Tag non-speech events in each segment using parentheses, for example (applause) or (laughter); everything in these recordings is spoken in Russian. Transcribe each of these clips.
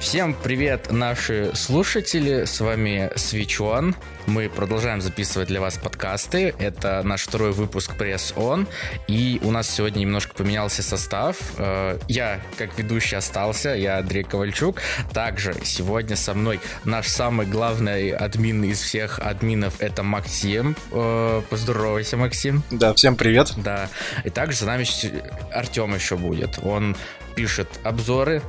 Всем привет, наши слушатели. С вами Свечон. Мы продолжаем записывать для вас подкасты. Это наш второй выпуск Пресс Он. И у нас сегодня немножко поменялся состав. Э, я, как ведущий, остался. Я Андрей Ковальчук. Также сегодня со мной наш самый главный админ из всех админов это Максим. Э, поздоровайся, Максим. Да, всем привет. Да. И также за нами Артем еще будет. Он пишет обзоры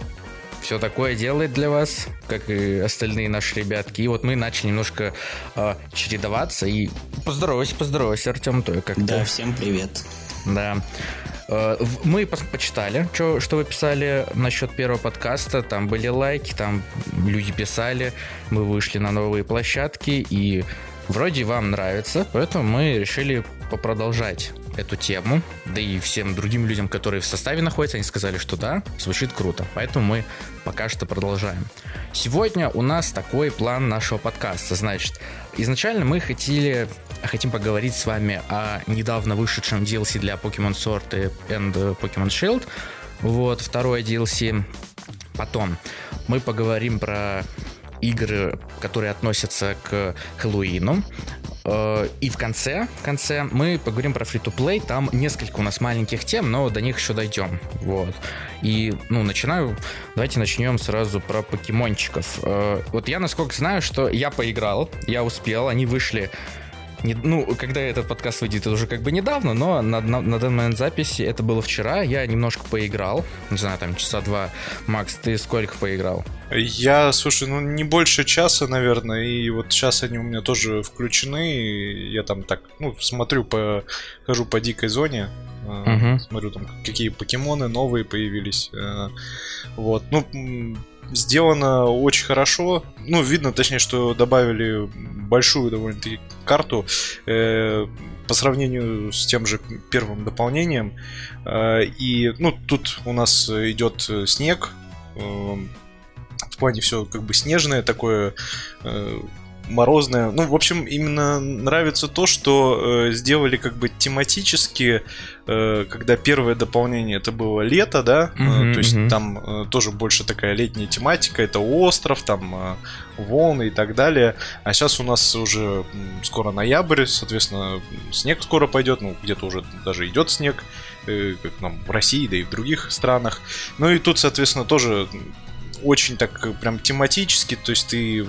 все такое делает для вас, как и остальные наши ребятки. И вот мы начали немножко э, чередоваться. И поздоровайся, поздоровайся, Артем, то как Да, всем привет. Да. Э, мы почитали, что, что вы писали насчет первого подкаста. Там были лайки, там люди писали. Мы вышли на новые площадки, и вроде вам нравится, поэтому мы решили попродолжать эту тему, да и всем другим людям, которые в составе находятся, они сказали, что да, звучит круто. Поэтому мы пока что продолжаем. Сегодня у нас такой план нашего подкаста. Значит, изначально мы хотели, хотим поговорить с вами о недавно вышедшем DLC для Pokemon Sword and Pokemon Shield. Вот, второе DLC. Потом мы поговорим про игры, которые относятся к Хэллоуину. Э, и в конце, в конце мы поговорим про free-to-play. Там несколько у нас маленьких тем, но до них еще дойдем. Вот. И, ну, начинаю... Давайте начнем сразу про покемончиков. Э, вот я, насколько знаю, что я поиграл, я успел, они вышли не, ну, когда этот подкаст выйдет, это уже как бы недавно, но на, на, на данный момент записи это было вчера. Я немножко поиграл. Не знаю, там часа два. Макс, ты сколько поиграл? Я, слушай, ну не больше часа, наверное, и вот сейчас они у меня тоже включены. И я там так, ну, смотрю по, хожу по дикой зоне, угу. смотрю там какие покемоны новые появились. Э, вот, ну сделано очень хорошо. Ну, видно, точнее, что добавили большую довольно-таки карту э, по сравнению с тем же первым дополнением. Э, и, ну, тут у нас идет снег. Э, в плане все как бы снежное такое. Э, морозное. Ну, в общем, именно нравится то, что э, сделали как бы тематически, э, когда первое дополнение это было лето, да, mm-hmm, э, то есть mm-hmm. там э, тоже больше такая летняя тематика, это остров, там э, волны и так далее. А сейчас у нас уже скоро ноябрь, соответственно, снег скоро пойдет, ну, где-то уже даже идет снег, э, как нам в России, да и в других странах. Ну и тут, соответственно, тоже очень так прям тематически, то есть ты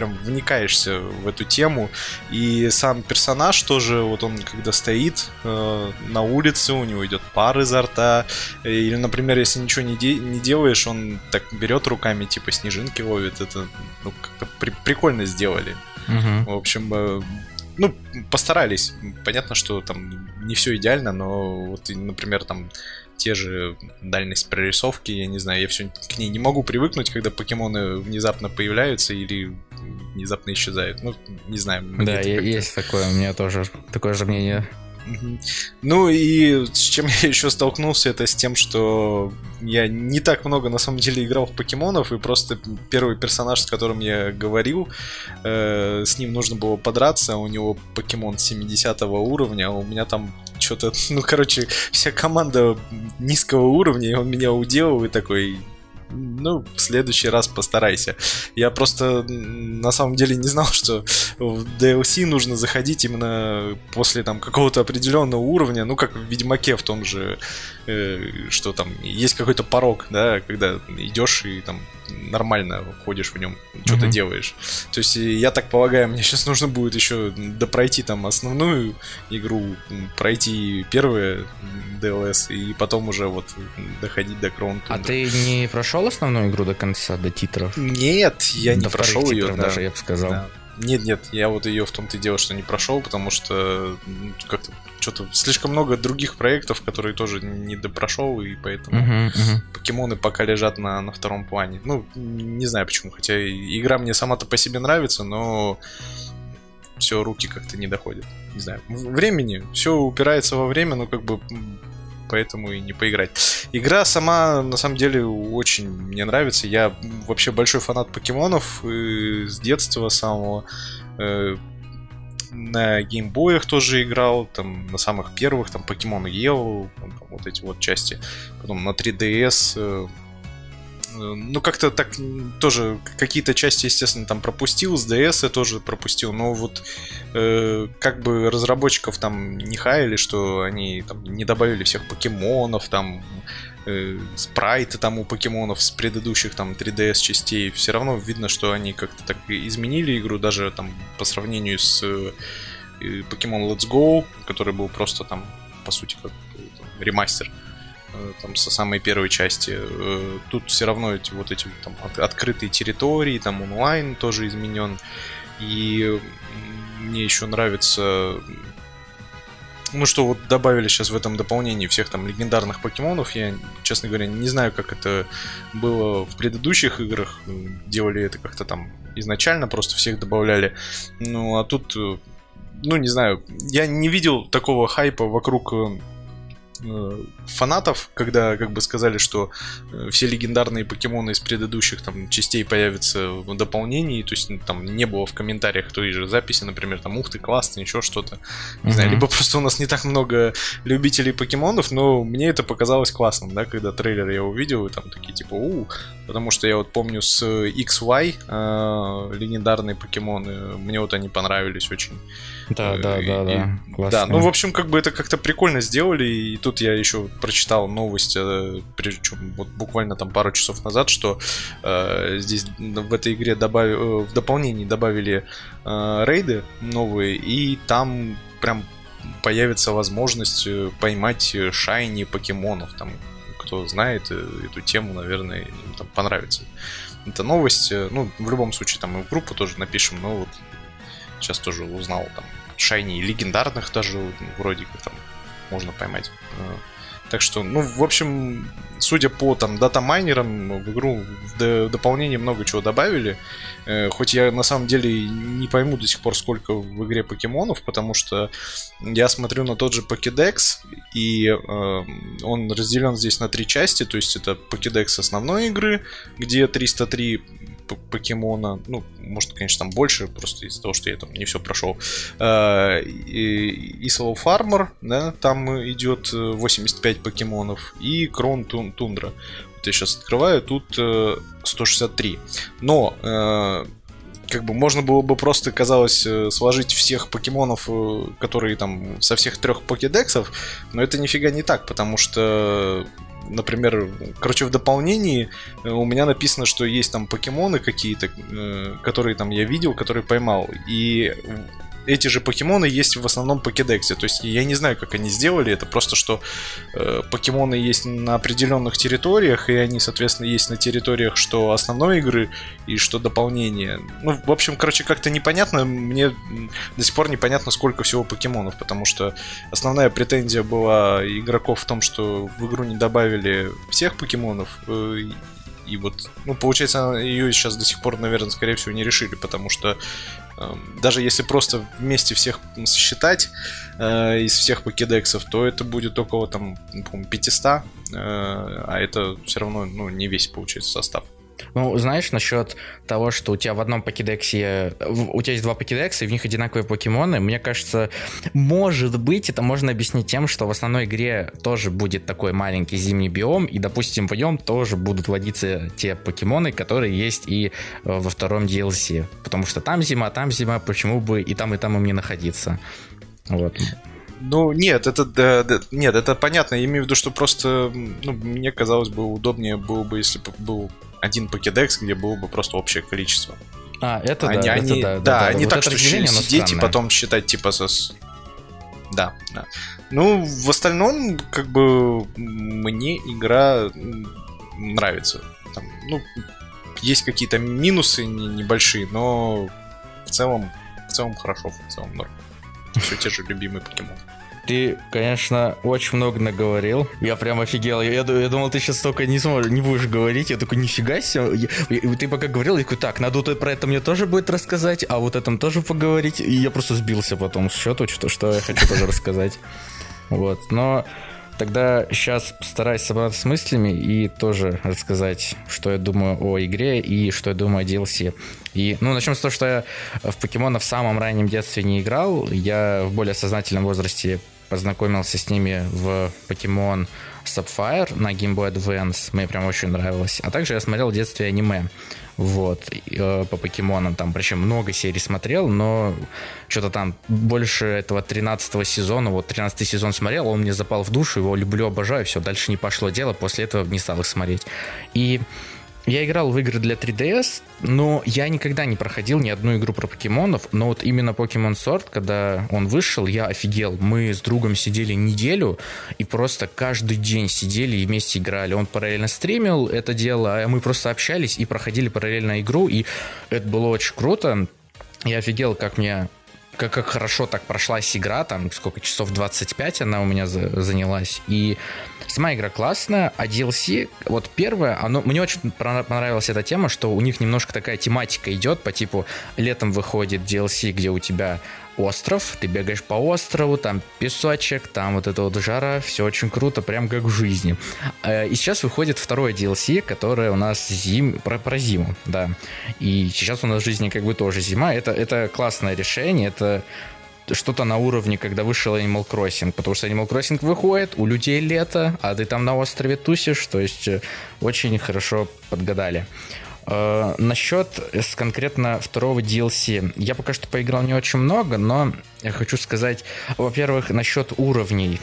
прям вникаешься в эту тему. И сам персонаж тоже, вот он когда стоит э, на улице, у него идет пар изо рта. Или, например, если ничего не, де- не делаешь, он так берет руками, типа снежинки ловит. Это ну, как-то при- прикольно сделали. Угу. В общем, э, ну, постарались. Понятно, что там не все идеально, но вот, например, там те же дальность прорисовки, я не знаю, я все к ней не могу привыкнуть, когда покемоны внезапно появляются или внезапно исчезают. Ну, не знаю. Да, есть такое, у меня тоже такое же мнение. Ну и с чем (laughs) я еще столкнулся, это с тем, что я не так много на самом деле играл в покемонов, и просто первый персонаж, с которым я говорил, э, с ним нужно было подраться, у него покемон 70 уровня, а у меня там что-то, ну короче, вся команда низкого уровня, и он меня уделал и такой, ну, в следующий раз постарайся. Я просто на самом деле не знал, что в DLC нужно заходить именно после там какого-то определенного уровня, ну, как в Ведьмаке в том же, э, что там есть какой-то порог, да, когда идешь и там нормально ходишь в нем, что-то mm-hmm. делаешь. То есть я так полагаю, мне сейчас нужно будет еще допройти там основную игру, пройти первые DLS и потом уже вот доходить до Кроун. А ты не прошел основную игру до конца, до титров? Нет, я до не прошел ее. Да. даже, я бы сказал. Да. Нет, нет, я вот ее в том-то и дело, что не прошел, потому что как-то что-то слишком много других проектов, которые тоже не допрошел, и поэтому uh-huh, uh-huh. покемоны пока лежат на, на втором плане. Ну, не знаю почему, хотя игра мне сама-то по себе нравится, но все, руки как-то не доходят. Не знаю. Времени. Все упирается во время, но как бы поэтому и не поиграть. Игра сама, на самом деле, очень мне нравится. Я вообще большой фанат покемонов и с детства самого. Э, на геймбоях тоже играл, там на самых первых, там Pokemon там, вот эти вот части. Потом на 3DS ну, как-то так тоже какие-то части, естественно, там пропустил, с DS я тоже пропустил, но вот э, как бы разработчиков там не хаяли, что они там не добавили всех покемонов, там э, спрайты там у покемонов с предыдущих там 3DS частей, все равно видно, что они как-то так изменили игру, даже там по сравнению с э, Pokemon Let's Go, который был просто там, по сути, как там, ремастер. Э, там со самой первой части. Э, тут все равно эти вот эти там открытые территории, там онлайн тоже изменен. И мне еще нравится ну что вот добавили сейчас в этом дополнении всех там легендарных покемонов, я, честно говоря, не знаю, как это было в предыдущих играх, делали это как-то там изначально, просто всех добавляли. Ну а тут, э, ну не знаю, я не видел такого хайпа вокруг Э, фанатов, когда как бы сказали, что э, все легендарные покемоны из предыдущих там частей появятся в дополнении, то есть ну, там не было в комментариях той же записи, например, там ух ты, классно, еще что-то. Не mm-hmm. знаю, либо просто у нас не так много любителей покемонов, но мне это показалось классным, да, когда трейлер я увидел, и там такие типа, у, потому что я вот помню с XY э, легендарные покемоны, мне вот они понравились очень. Да, да, да, и, да. Классно. Да, ну, в общем, как бы это как-то прикольно сделали, и тут я еще прочитал новость, э, причем вот буквально там пару часов назад, что э, здесь в этой игре добавили, э, в дополнении добавили э, рейды новые, и там прям появится возможность э, поймать шайни покемонов, там, кто знает эту тему, наверное, им там понравится. Это новость, ну, в любом случае, там и в группу тоже напишем, но вот сейчас тоже узнал там шайни легендарных даже вроде как там можно поймать. Э, так что, ну, в общем, судя по там дата-майнерам, в игру в дополнение много чего добавили. Э, хоть я на самом деле не пойму до сих пор, сколько в игре покемонов, потому что я смотрю на тот же Pokédex, и э, он разделен здесь на три части, то есть это Pokédex основной игры, где 303 покемона. Ну, может, конечно, там больше, просто из-за того, что я там не все прошел. Э, и Slow Farmer, да, там идет 85 э, покемонов. И Крон Тундра. Вот я сейчас открываю, тут 163. Э, Но как бы можно было бы просто, казалось, сложить всех покемонов, которые там со всех трех покедексов, но это нифига не так, потому что например, короче, в дополнении э, у меня написано, что есть там покемоны какие-то, э, которые там я видел, которые поймал. И эти же покемоны есть в основном покедексе. То есть я не знаю, как они сделали. Это просто, что э, покемоны есть на определенных территориях, и они, соответственно, есть на территориях, что основной игры и что дополнение. Ну, в общем, короче, как-то непонятно. Мне до сих пор непонятно, сколько всего покемонов, потому что основная претензия была игроков в том, что в игру не добавили всех покемонов. Э, и вот, ну, получается, ее сейчас до сих пор, наверное, скорее всего, не решили, потому что даже если просто вместе всех считать э, из всех покедексов, то это будет около, там, по 500, э, а это все равно, ну, не весь, получается, состав. Ну, знаешь, насчет того, что у тебя в одном покедексе, у тебя есть два покедекса, и в них одинаковые покемоны, мне кажется, может быть, это можно объяснить тем, что в основной игре тоже будет такой маленький зимний биом, и, допустим, в нем тоже будут водиться те покемоны, которые есть и э, во втором DLC. Потому что там зима, там зима, почему бы и там, и там им не находиться. Вот. Ну, нет, это да, да, нет, это понятно. Я имею в виду, что просто, ну, мне казалось бы, удобнее было бы, если бы был один покедекс, где было бы просто общее количество. А, это они, да, они, это да, да, да, они вот так, что сидеть и потом считать, типа, со... Да, да. Ну, в остальном, как бы, мне игра нравится. Там, ну, есть какие-то минусы небольшие, но в целом, в целом хорошо, в целом норм. Все те же любимые покемоны. Ты, конечно, очень много наговорил. Я прям офигел. Я, я, я думал, ты сейчас столько не сможешь, не будешь говорить. Я такой, нифига себе. Я, я, ты пока говорил, я такой, так, надо вот про это мне тоже будет рассказать, а вот этом тоже поговорить. И я просто сбился потом с счету, что, что я хочу тоже рассказать. Вот. Но тогда сейчас постараюсь собраться с мыслями и тоже рассказать, что я думаю о игре и что я думаю о DLC. И, ну, начнем с того, что я в покемона в самом раннем детстве не играл. Я в более сознательном возрасте познакомился с ними в Pokemon Sapphire на Game Boy Advance, мне прям очень нравилось. А также я смотрел в детстве аниме, вот, э, по покемонам, там, причем много серий смотрел, но что-то там больше этого 13 сезона, вот 13 сезон смотрел, он мне запал в душу, его люблю, обожаю, все, дальше не пошло дело, после этого не стал их смотреть. И я играл в игры для 3DS, но я никогда не проходил ни одну игру про покемонов, но вот именно Pokemon Sword, когда он вышел, я офигел. Мы с другом сидели неделю и просто каждый день сидели и вместе играли. Он параллельно стримил это дело, а мы просто общались и проходили параллельно игру, и это было очень круто. Я офигел, как мне как, как хорошо так прошлась игра, там сколько часов 25 она у меня за, занялась. И сама игра классная, а DLC, вот первое, оно, мне очень понравилась эта тема, что у них немножко такая тематика идет, по типу летом выходит DLC, где у тебя остров, ты бегаешь по острову, там песочек, там вот это вот жара, все очень круто, прям как в жизни. Э, и сейчас выходит второе DLC, которое у нас зим, про, про зиму, да. И сейчас у нас в жизни как бы тоже зима, это, это классное решение, это что-то на уровне, когда вышел Animal Crossing, потому что Animal Crossing выходит, у людей лето, а ты там на острове тусишь, то есть э, очень хорошо подгадали. Э, насчет конкретно второго DLC. Я пока что поиграл не очень много, но я хочу сказать, во-первых, насчет уровней.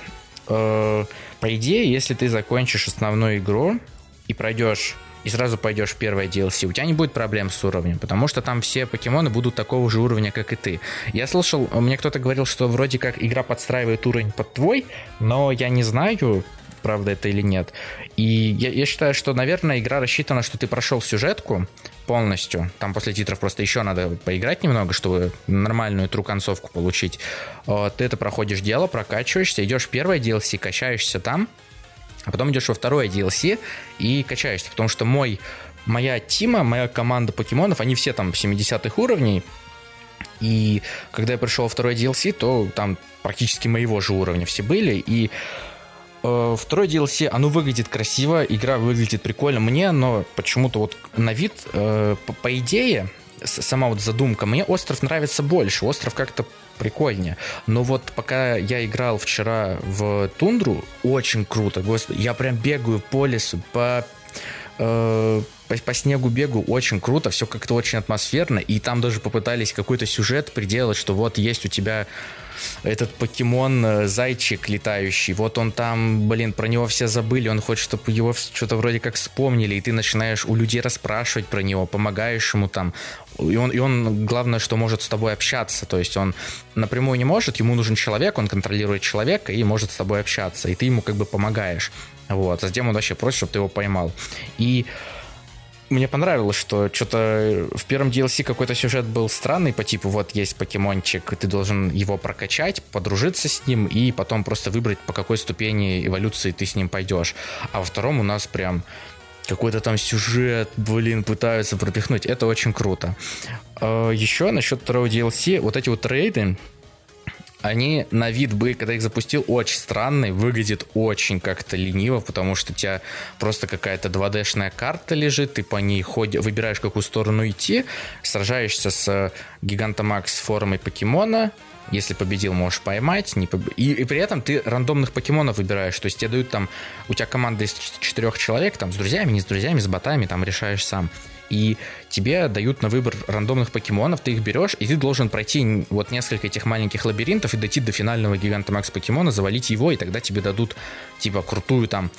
Э, по идее, если ты закончишь основную игру и пройдешь и сразу пойдешь в первое DLC, у тебя не будет проблем с уровнем, потому что там все покемоны будут такого же уровня, как и ты. Я слышал, мне кто-то говорил, что вроде как игра подстраивает уровень под твой, но я не знаю, правда это или нет. И я, я считаю, что, наверное, игра рассчитана, что ты прошел сюжетку полностью. Там после титров просто еще надо поиграть немного, чтобы нормальную тру концовку получить. Ты это проходишь дело, прокачиваешься, идешь в первое DLC, качаешься там, а потом идешь во второе DLC и качаешься. Потому что мой, моя тима, моя команда покемонов, они все там 70-х уровней, и когда я пришел во второй DLC, то там практически моего же уровня все были. И Э, второй DLC, оно выглядит красиво, игра выглядит прикольно. Мне но почему-то вот на вид, э, по, по идее, сама вот задумка, мне остров нравится больше. Остров как-то прикольнее. Но вот пока я играл вчера в Тундру, очень круто, господи, я прям бегаю по лесу, по э, по, по снегу бегу очень круто, все как-то очень атмосферно, и там даже попытались какой-то сюжет приделать, что вот есть у тебя этот покемон э, зайчик летающий, вот он там, блин, про него все забыли, он хочет, чтобы его что-то вроде как вспомнили, и ты начинаешь у людей расспрашивать про него, помогаешь ему там, и он, и он, главное, что может с тобой общаться, то есть он напрямую не может, ему нужен человек, он контролирует человека и может с тобой общаться, и ты ему как бы помогаешь, вот, а затем он вообще просит, чтобы ты его поймал. И мне понравилось, что что-то в первом DLC какой-то сюжет был странный по типу вот есть покемончик, ты должен его прокачать, подружиться с ним и потом просто выбрать по какой ступени эволюции ты с ним пойдешь. А во втором у нас прям какой-то там сюжет, блин, пытаются пропихнуть. Это очень круто. А, Еще насчет второго DLC, вот эти вот рейды, они на вид бы, когда их запустил, очень странный, выглядит очень как-то лениво, потому что у тебя просто какая-то 2D-шная карта лежит, ты по ней ходишь, выбираешь, какую сторону идти, сражаешься с Гигантомакс формой покемона, если победил, можешь поймать. Не поб... и, и при этом ты рандомных покемонов выбираешь. То есть тебе дают там... У тебя команда из четырех человек, там, с друзьями, не с друзьями, с ботами, там, решаешь сам и тебе дают на выбор рандомных покемонов, ты их берешь, и ты должен пройти вот несколько этих маленьких лабиринтов и дойти до финального гиганта Макс покемона, завалить его, и тогда тебе дадут, типа, крутую там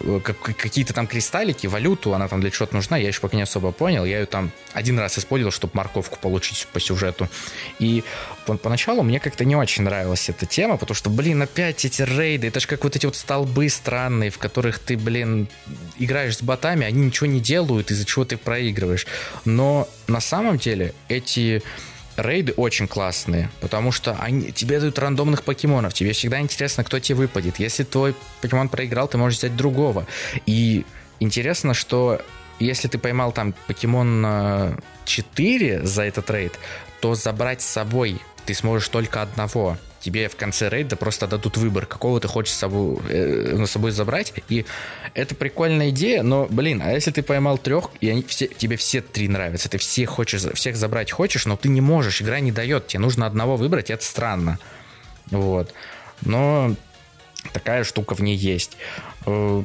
Э, какие-то там кристаллики, валюту, она там для чего-то нужна, я еще пока не особо понял. Я ее там один раз использовал, чтобы морковку получить по сюжету. И поначалу мне как-то не очень нравилась эта тема, потому что, блин, опять эти рейды, это же как вот эти вот столбы странные, в которых ты, блин, играешь с ботами, они ничего не делают, из-за чего ты проигрываешь. Но на самом деле эти рейды очень классные, потому что они, тебе дают рандомных покемонов, тебе всегда интересно, кто тебе выпадет. Если твой покемон проиграл, ты можешь взять другого. И интересно, что если ты поймал там покемон 4 э, за этот рейд, то забрать с собой ты сможешь только одного тебе в конце рейда просто дадут выбор, какого ты хочешь с собой, э, на собой забрать. И это прикольная идея, но, блин, а если ты поймал трех, и они все, тебе все три нравятся, ты все хочешь, всех забрать хочешь, но ты не можешь, игра не дает, тебе нужно одного выбрать, это странно. Вот. Но такая штука в ней есть. Э,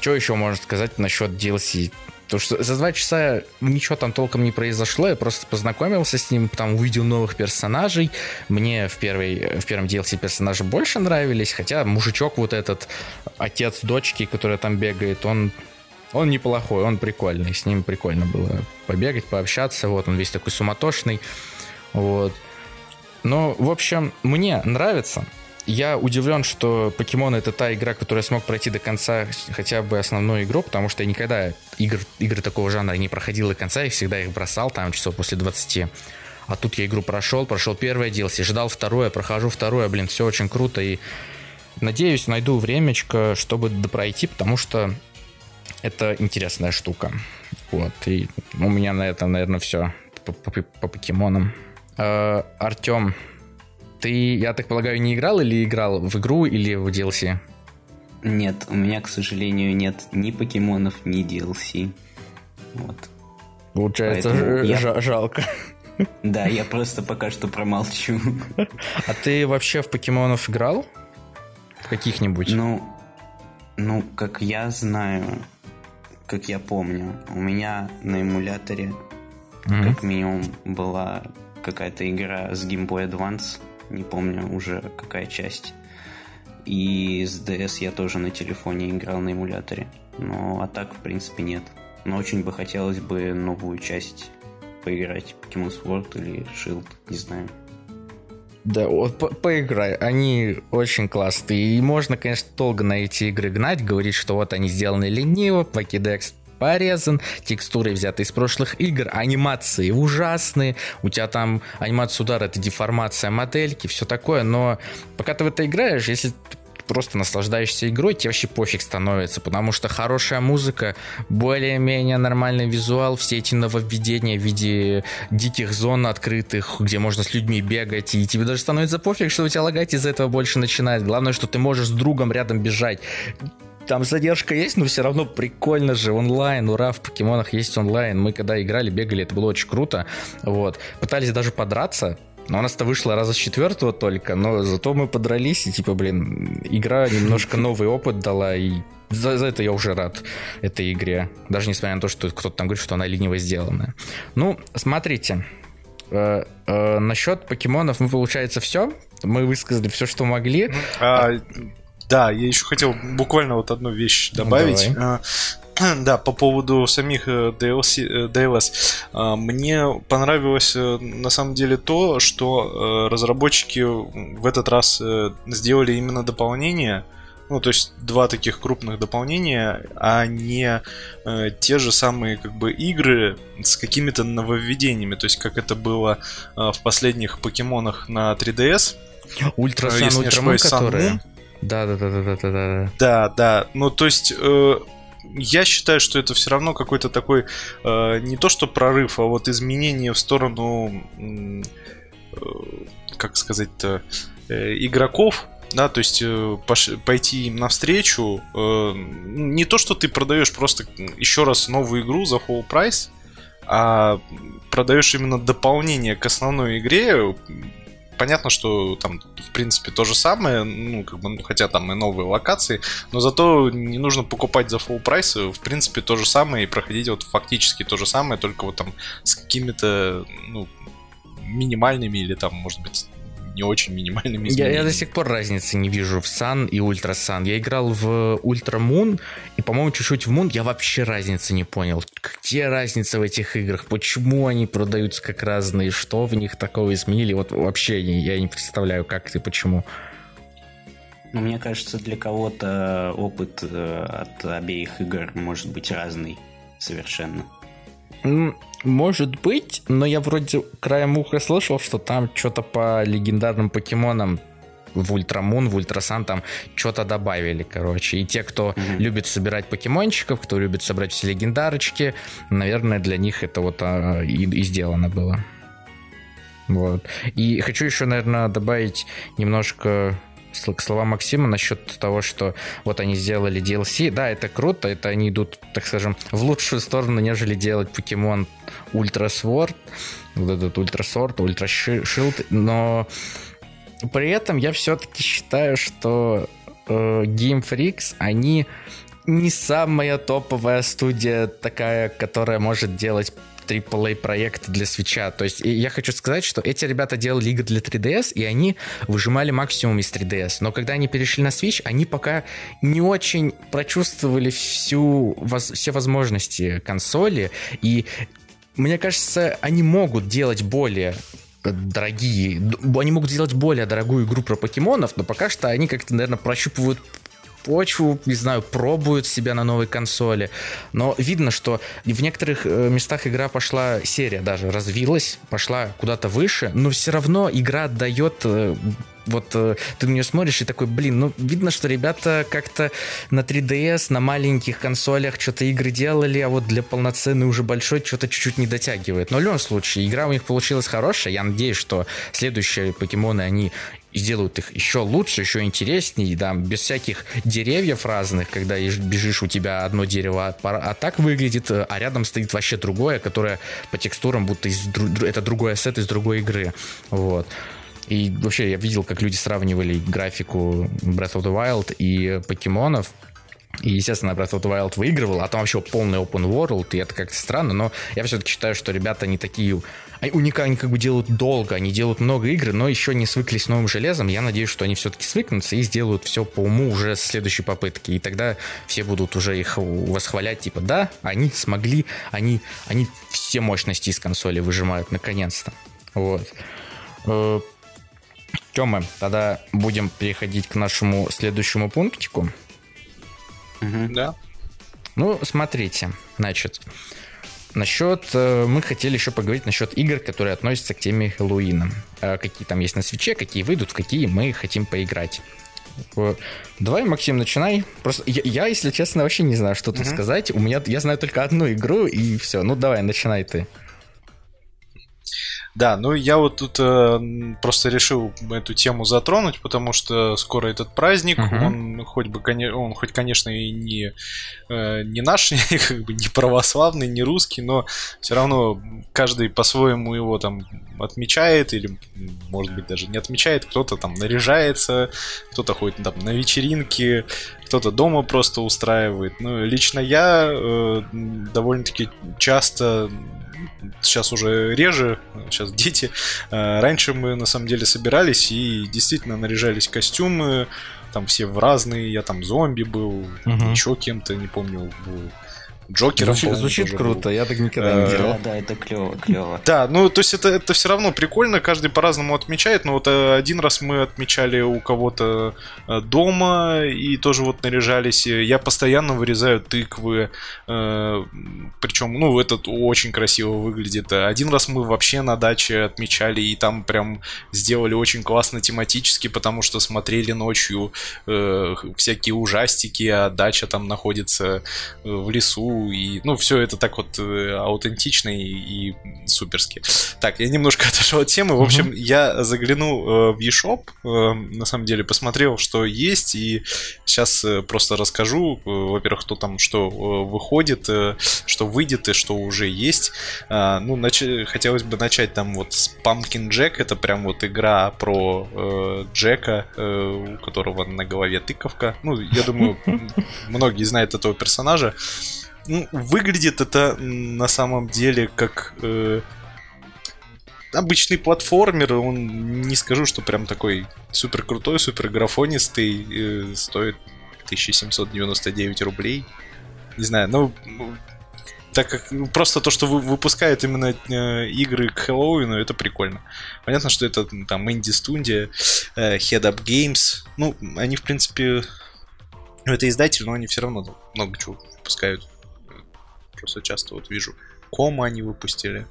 что еще можно сказать насчет DLC? Потому что за два часа ничего там толком не произошло, я просто познакомился с ним, там увидел новых персонажей. Мне в, первой, в первом DLC персонажи больше нравились, хотя мужичок вот этот, отец дочки, который там бегает, он он неплохой, он прикольный, с ним прикольно было побегать, пообщаться, вот он весь такой суматошный, вот. Но, в общем, мне нравится, я удивлен, что Покемон это та игра, которая смог пройти до конца хотя бы основную игру, потому что я никогда игр, игры такого жанра не проходил до конца, я всегда их бросал там часов после 20. А тут я игру прошел, прошел первое DLC, ждал второе, прохожу второе, блин, все очень круто и надеюсь, найду времечко, чтобы допройти, потому что это интересная штука. Вот, и у меня на этом, наверное, все по покемонам. Э, Артем, ты, я так полагаю, не играл или играл в игру или в DLC? Нет, у меня, к сожалению, нет ни покемонов, ни DLC. Вот. Получается, ж- я... жалко. Да, я просто пока что промолчу. А ты вообще в покемонов играл? Каких-нибудь? Ну, ну, как я знаю, как я помню, у меня на эмуляторе mm-hmm. как минимум была какая-то игра с Game Boy Advance не помню уже какая часть. И с DS я тоже на телефоне играл на эмуляторе. Но а так, в принципе, нет. Но очень бы хотелось бы новую часть поиграть. Pokemon Sword или Shield, не знаю. Да, вот по поиграй, они очень классные. И можно, конечно, долго на эти игры гнать, говорить, что вот они сделаны лениво, Pokédex порезан, текстуры взяты из прошлых игр, анимации ужасные, у тебя там анимация удара, это деформация модельки, все такое, но пока ты в это играешь, если просто наслаждаешься игрой, тебе вообще пофиг становится, потому что хорошая музыка, более-менее нормальный визуал, все эти нововведения в виде диких зон открытых, где можно с людьми бегать, и тебе даже становится пофиг, что у тебя лагать из-за этого больше начинает. Главное, что ты можешь с другом рядом бежать там задержка есть, но все равно прикольно же. Онлайн, ура, в покемонах есть онлайн. Мы когда играли, бегали, это было очень круто. Вот. Пытались даже подраться, но у нас-то вышло раза с четвертого только, но зато мы подрались, и типа, блин, игра немножко новый опыт дала, и за, за это я уже рад этой игре. Даже несмотря на то, что кто-то там говорит, что она лениво сделана. Ну, смотрите. Э, э, насчет покемонов мы, получается, все. Мы высказали все, что могли. А, да, я еще хотел буквально вот одну вещь ну, добавить. Ну, (clears throat) да, по поводу самих DLC, э, DLS. Э, а, мне понравилось э, на самом деле то, что разработчики в этот раз сделали именно дополнение. Ну, то есть два таких крупных дополнения, а не э, те же самые как бы игры с какими-то нововведениями. То есть как это было э, в последних покемонах на 3DS. Ультра Сан, Ультрамун, которые... Да, да, да, да, да, да. Да, да. Ну, то есть. Э, я считаю, что это все равно какой-то такой э, не то что прорыв, а вот изменение в сторону, э, как сказать-то, э, игроков, да, то есть э, пош, пойти им навстречу. Э, не то, что ты продаешь просто еще раз новую игру за full прайс, а продаешь именно дополнение к основной игре, понятно, что там, в принципе, то же самое, ну, как бы, ну, хотя там и новые локации, но зато не нужно покупать за full прайс, в принципе, то же самое и проходить вот фактически то же самое, только вот там с какими-то, ну, минимальными или там, может быть, не очень минимальными Я, я до сих пор разницы не вижу в Sun и Ultra Sun. Я играл в Ultra Moon, и, по-моему, чуть-чуть в Moon я вообще разницы не понял. Где разница в этих играх? Почему они продаются как разные? Что в них такого изменили? Вот вообще я не представляю, как и почему. Ну, мне кажется, для кого-то опыт э, от обеих игр может быть разный совершенно. Может быть, но я вроде краем уха слышал, что там что-то по легендарным покемонам в Ультрамун, в Ультрасан там что-то добавили, короче. И те, кто mm-hmm. любит собирать покемончиков, кто любит собрать все легендарочки, наверное, для них это вот а, и, и сделано было. Вот. И хочу еще, наверное, добавить немножко к словам Максима насчет того, что вот они сделали DLC. Да, это круто, это они идут, так скажем, в лучшую сторону, нежели делать покемон Ultra Sword, вот этот Ultra Sword, Ultra Shield, но при этом я все-таки считаю, что э, Game Freaks, они не самая топовая студия такая, которая может делать AAA проект для Switch а. То есть я хочу сказать, что эти ребята делали игры для 3DS, и они выжимали максимум из 3DS. Но когда они перешли на Switch, они пока не очень прочувствовали всю, воз, все возможности консоли. И мне кажется, они могут делать более дорогие, они могут сделать более дорогую игру про покемонов, но пока что они как-то, наверное, прощупывают почву, не знаю, пробуют себя на новой консоли. Но видно, что в некоторых э, местах игра пошла, серия даже развилась, пошла куда-то выше, но все равно игра дает э, вот э, ты на нее смотришь и такой, блин, ну видно, что ребята как-то на 3DS, на маленьких консолях что-то игры делали, а вот для полноценной уже большой что-то чуть-чуть не дотягивает. Но в любом случае, игра у них получилась хорошая. Я надеюсь, что следующие покемоны, они сделают их еще лучше, еще интереснее, да, без всяких деревьев разных, когда бежишь, у тебя одно дерево, а, а так выглядит, а рядом стоит вообще другое, которое по текстурам будто из, это другой ассет из другой игры, вот. И вообще я видел, как люди сравнивали графику Breath of the Wild и покемонов, и, естественно, Breath of the Wild выигрывал, а там вообще полный open world, и это как-то странно, но я все-таки считаю, что ребята не такие уникальные, как бы делают долго, они делают много игр, но еще не свыклись с новым железом. Я надеюсь, что они все-таки свыкнутся и сделают все по уму уже с следующей попытки. И тогда все будут уже их восхвалять, типа, да, они смогли, они, они все мощности из консоли выжимают наконец-то. Вот. Э, Тёма, тогда будем переходить к нашему следующему пунктику. Угу. Да. Ну, смотрите, значит, насчет... Э, мы хотели еще поговорить насчет игр, которые относятся к теме Хэллоуина. Э, какие там есть на свече, какие выйдут, в какие мы хотим поиграть. Давай, Максим, начинай. Просто я, я если честно, вообще не знаю, что тут uh сказать. У меня я знаю только одну игру и все. Ну давай, начинай ты. Да, ну я вот тут э, просто решил эту тему затронуть, потому что скоро этот праздник, uh-huh. он хоть бы, он хоть, конечно, и не, э, не наш, (laughs) как бы не православный, не русский, но все равно каждый по-своему его там отмечает или, может быть, даже не отмечает. Кто-то там наряжается, кто-то ходит там на вечеринки, кто-то дома просто устраивает. Ну, лично я э, довольно-таки часто сейчас уже реже, сейчас дети. Э, раньше мы на самом деле собирались и действительно наряжались костюмы, там все в разные, я там зомби был, угу. еще кем-то, не помню, был Джокером. Звучит, звучит круто, был. я так никогда не э, делал. Да, да, это клево, клево. Да, ну то есть это, это все равно прикольно, каждый по-разному отмечает, но вот э, один раз мы отмечали у кого-то э, дома и тоже вот наряжались. Я постоянно вырезаю тыквы, причем, ну, это очень красиво выглядит. Один раз мы вообще на даче отмечали и там прям сделали очень классно тематически, потому что смотрели ночью всякие ужастики, а дача там находится в лесу, и, ну, все это так вот э, аутентично и, и суперски. Так, я немножко (laughs) отошел от темы. В общем, я заглянул э, в eShop, э, на самом деле посмотрел, что есть, и сейчас просто расскажу, во-первых, кто там что выходит, что выйдет и что уже есть. Э, ну, нач- хотелось бы начать там вот с Pumpkin Jack, это прям вот игра про э, Джека, э, у которого на голове тыковка. Ну, я думаю, (laughs) многие знают этого персонажа. Ну, выглядит это на самом деле как э, обычный платформер. Он не скажу, что прям такой супер крутой, супер графонистый. Э, стоит 1799 рублей. Не знаю, ну так как ну, просто то, что выпускают именно э, игры к Хэллоуину, это прикольно. Понятно, что это там инди-студия, э, Head Up Games. Ну, они, в принципе, ну, это издатель, но они все равно много чего выпускают просто часто вот вижу. Кома они выпустили.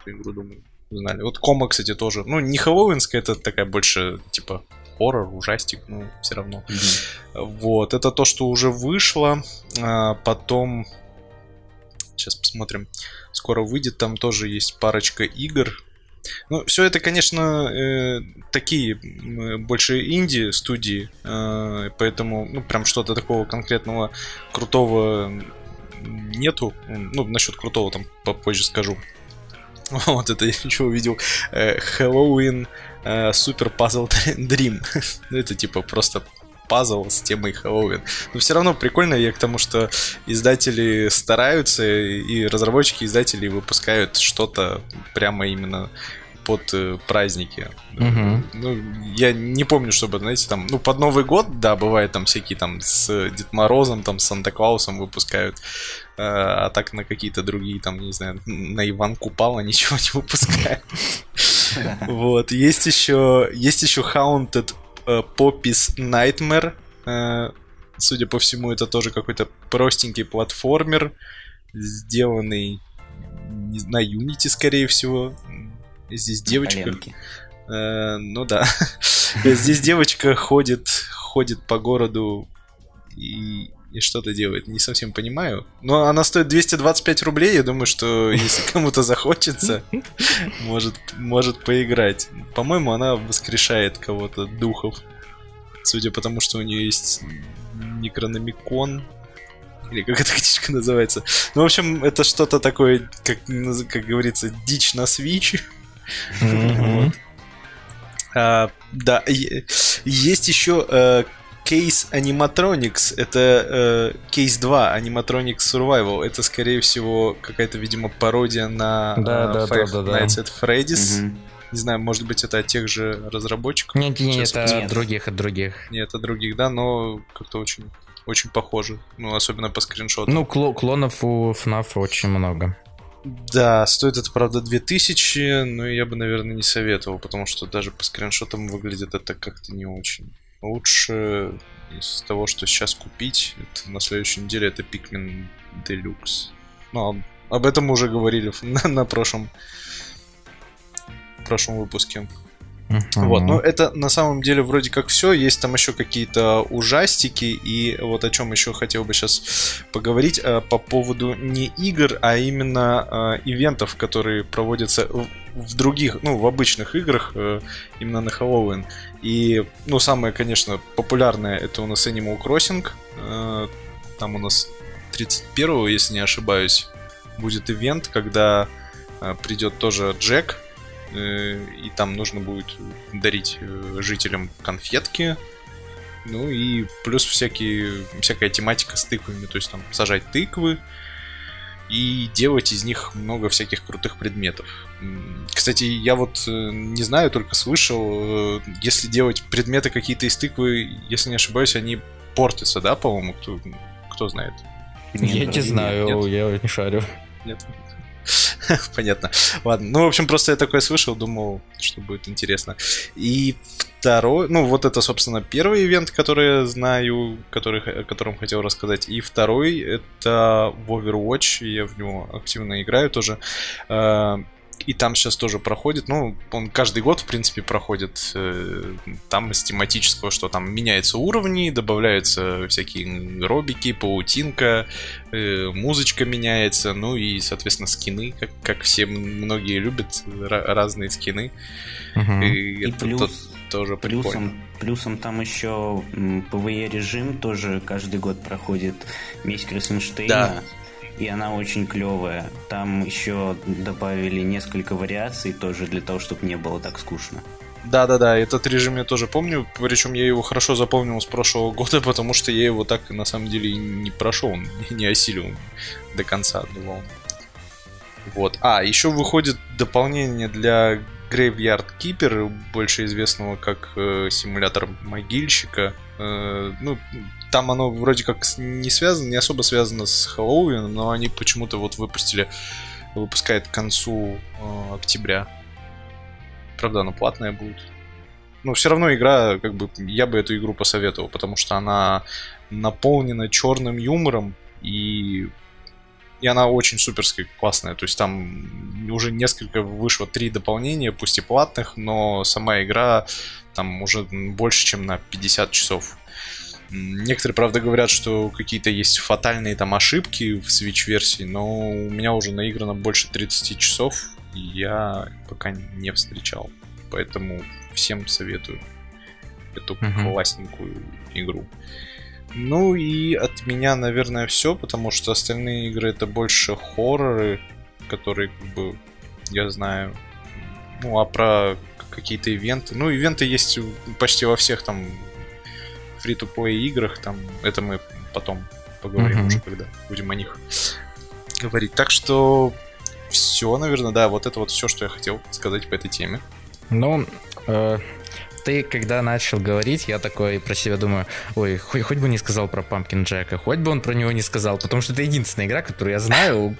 Эту игру, думаю, знали. Вот Кома, кстати, тоже. Ну, не хэллоуинская, это такая больше, типа, хоррор, ужастик, ну, все равно. Mm-hmm. Вот, это то, что уже вышло. А, потом... Сейчас посмотрим. Скоро выйдет, там тоже есть парочка игр. Ну, все это, конечно, э, такие э, больше инди-студии, э, поэтому, ну, прям что-то такого конкретного крутого нету. Ну, насчет крутого там попозже скажу. (laughs) Вот это я еще увидел. Хэллоуин Супер Пазл (laughs) Дрим. (laughs) Это типа просто пазл с темой Хэллоуин. Но все равно прикольно я к тому, что издатели стараются и разработчики издатели выпускают что-то прямо именно под э, праздники. Угу. Ну, я не помню, чтобы, знаете, там, ну, под Новый год, да, бывает там всякие там с Дед Морозом, там, с Санта-Клаусом выпускают, э, а так на какие-то другие, там, не знаю, на Иван Купала (laughs) ничего не выпускают. (laughs) Вот, есть еще, есть еще Haunted э, Poppies Nightmare, судя по всему, это тоже какой-то простенький платформер, сделанный на Unity, скорее всего. Здесь девочка... Э, ну да. (laughs) Здесь девочка ходит, ходит по городу и, и что-то делает. Не совсем понимаю. Но она стоит 225 рублей. Я думаю, что (laughs) если кому-то захочется, (laughs) может, может поиграть. По-моему, она воскрешает кого-то духов. Судя по тому, что у нее есть Некрономикон, или как эта книжка называется. Ну, в общем, это что-то такое, как, как говорится, дичь на (laughs) А, да, есть еще кейс uh, Animatronics. Это кейс uh, 2 Animatronics Survival. Это, скорее всего, какая-то, видимо, пародия на да, uh, да, Five да, да, Nights at Freddy's. Угу. Не знаю, может быть, это от тех же разработчиков. Нет, нет, это от других, от других. Нет, от других, да, но как-то очень, очень похоже. Ну, особенно по скриншоту. Ну, кло- клонов у FNAF очень много. Да, стоит это, правда, 2000, но я бы, наверное, не советовал, потому что даже по скриншотам выглядит это как-то не очень. Лучше из того, что сейчас купить, это на следующей неделе это Pikmin Deluxe. Ну, об этом уже говорили (laughs) на, на прошлом, прошлом выпуске. Uh-huh. Вот, но это на самом деле вроде как все. Есть там еще какие-то ужастики. И вот о чем еще хотел бы сейчас поговорить э, по поводу не игр, а именно э, ивентов, которые проводятся в, в других, ну, в обычных играх, э, именно на Хэллоуин. И, ну, самое, конечно, популярное это у нас Animal Crossing. Э, там у нас 31 если не ошибаюсь, будет ивент, когда э, придет тоже Джек и там нужно будет дарить э, жителям конфетки. Ну и плюс всякие, всякая тематика с тыквами, то есть там сажать тыквы и делать из них много всяких крутых предметов. Кстати, я вот э, не знаю, только слышал, если делать предметы какие-то из тыквы, если не ошибаюсь, они портятся, да, по-моему, кто, кто знает? я не знаю, нет? я не шарю. Нет. (laughs) Понятно. Ладно. Ну, в общем, просто я такое слышал, думал, что будет интересно. И второй, ну, вот это, собственно, первый ивент, который я знаю, который, о котором хотел рассказать. И второй, это Overwatch, я в него активно играю тоже. И там сейчас тоже проходит, ну, он каждый год, в принципе, проходит э, там из тематического, что там меняются уровни, добавляются всякие робики, паутинка, э, музычка меняется, ну и, соответственно, скины, как, как все многие любят, разные скины. Угу. И, и плюс, тоже плюсом, плюсом там еще PvE режим тоже каждый год проходит месть Красенштейна. Да и она очень клевая. Там еще добавили несколько вариаций тоже для того, чтобы не было так скучно. Да-да-да, этот режим я тоже помню, причем я его хорошо запомнил с прошлого (laughs) года, потому что я его так на самом деле и не прошел, (laughs) не осилил до конца отдавал. Вот. А, еще выходит дополнение для Graveyard Keeper, больше известного как э, симулятор могильщика. Э, ну, там оно вроде как не связано, не особо связано с Хэллоуином, но они почему-то вот выпустили, выпускает к концу э, октября. Правда, она платная будет. Но все равно игра, как бы, я бы эту игру посоветовал, потому что она наполнена черным юмором и и она очень суперски классная. То есть там уже несколько вышло три дополнения, пусть и платных, но сама игра там уже больше, чем на 50 часов. Некоторые, правда, говорят, что какие-то есть фатальные там ошибки в Switch-версии, но у меня уже наиграно больше 30 часов, и я пока не встречал. Поэтому всем советую эту uh-huh. классненькую игру. Ну и от меня, наверное, все, потому что остальные игры это больше хорроры, которые, как бы, я знаю. Ну, а про какие-то ивенты. Ну, ивенты есть почти во всех там фри-то-плей играх, там, это мы потом поговорим mm-hmm. уже, когда будем о них говорить. Так что все, наверное, да, вот это вот все, что я хотел сказать по этой теме. Ну, э, ты когда начал говорить, я такой про себя думаю, ой, хоть, хоть бы не сказал про Пампкин Джека, хоть бы он про него не сказал, потому что это единственная игра, которую я знаю,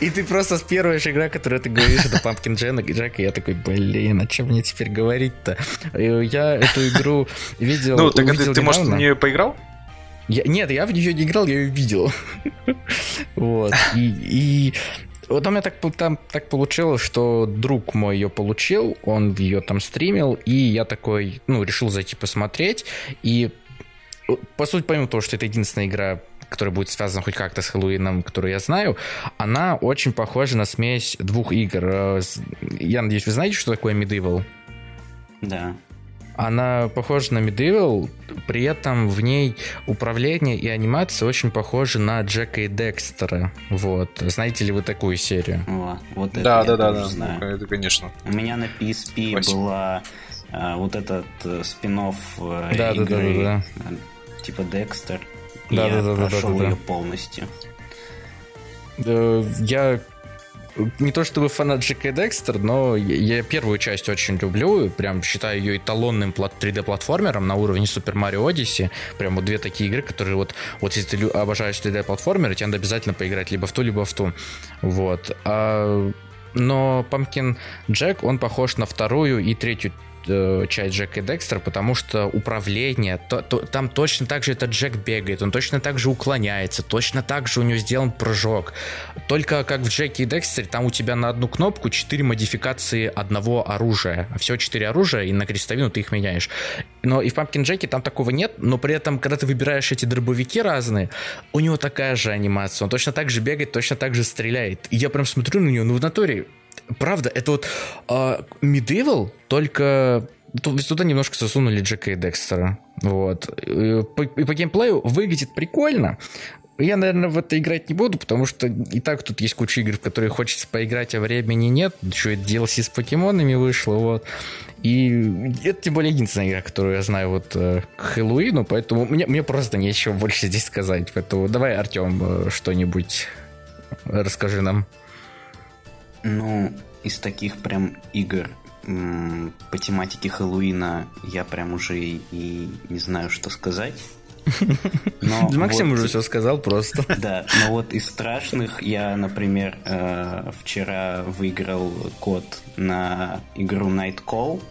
и ты просто с первой же игра, которую ты говоришь, это Пампкин Джек, и я такой, блин, а чем мне теперь говорить-то? Я эту игру видел Ну, так ты, ты может, не поиграл? Я, нет, я в нее не играл, я ее видел. (laughs) вот. И, и вот у меня так, там, так получилось, что друг мой ее получил, он ее там стримил, и я такой, ну, решил зайти посмотреть. И, по сути, помимо того, что это единственная игра, которая будет связана хоть как-то с Хэллоуином, которую я знаю, она очень похожа на смесь двух игр. Э, я надеюсь, вы знаете, что такое Medieval? Да. Она похожа на Medieval, при этом в ней управление и анимация очень похожи на Джека и Декстера. Вот. Знаете ли вы такую серию? О, вот это да, да, да, да. Знаю. Это, конечно. У меня на PSP Спасибо. была а, вот этот э, спин-офф э, да, игры, да, да, да, да. типа Декстер. Да, я да, да, прошел да, да, да, ее полностью. Я не то чтобы фанат Джека и Декстер, но я первую часть очень люблю, прям считаю ее эталонным 3D-платформером на уровне Super Mario Odyssey. Прям вот две такие игры, которые вот, вот если ты обожаешь 3D-платформеры, тебе надо обязательно поиграть либо в ту, либо в ту. Вот. А, но Pumpkin Jack, он похож на вторую и третью э, часть Джека и Декстера, потому что управление, то, то, там точно так же этот Джек бегает, он точно так же уклоняется, точно так же у него сделан прыжок. Только как в Джеке и Декстере, там у тебя на одну кнопку 4 модификации одного оружия. Всего 4 оружия, и на крестовину ты их меняешь. Но и в Pumpkin Джеке там такого нет, но при этом, когда ты выбираешь эти дробовики разные, у него такая же анимация. Он точно так же бегает, точно так же стреляет. И я прям смотрю на него, ну в натуре правда, это вот э, Medieval, только туда немножко засунули Джека и Декстера. Вот. И по, и по геймплею выглядит прикольно. Я, наверное, в это играть не буду, потому что и так тут есть куча игр, в которые хочется поиграть, а времени нет. Еще и DLC с покемонами вышло, вот. И это тем более единственная игра, которую я знаю вот э, к Хэллоуину, поэтому мне, мне просто нечего больше здесь сказать. Поэтому давай, Артем, э, что-нибудь расскажи нам. Ну, из таких прям игр по тематике Хэллоуина я прям уже и, и не знаю, что сказать. (laughs) Но Максим вот, уже все сказал просто. (laughs) Да, но вот из страшных я, например, э, вчера выиграл код на игру Night Call,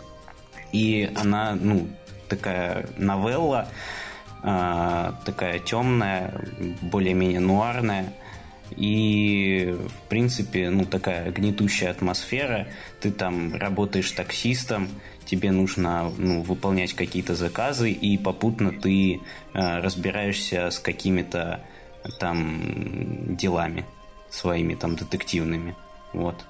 и она, ну, такая новелла, э, такая темная, более-менее нуарная, и, в принципе, ну, такая гнетущая атмосфера. Ты там работаешь таксистом, тебе нужно ну, выполнять какие-то заказы, и попутно ты э, разбираешься с какими-то там делами своими там детективными. Вот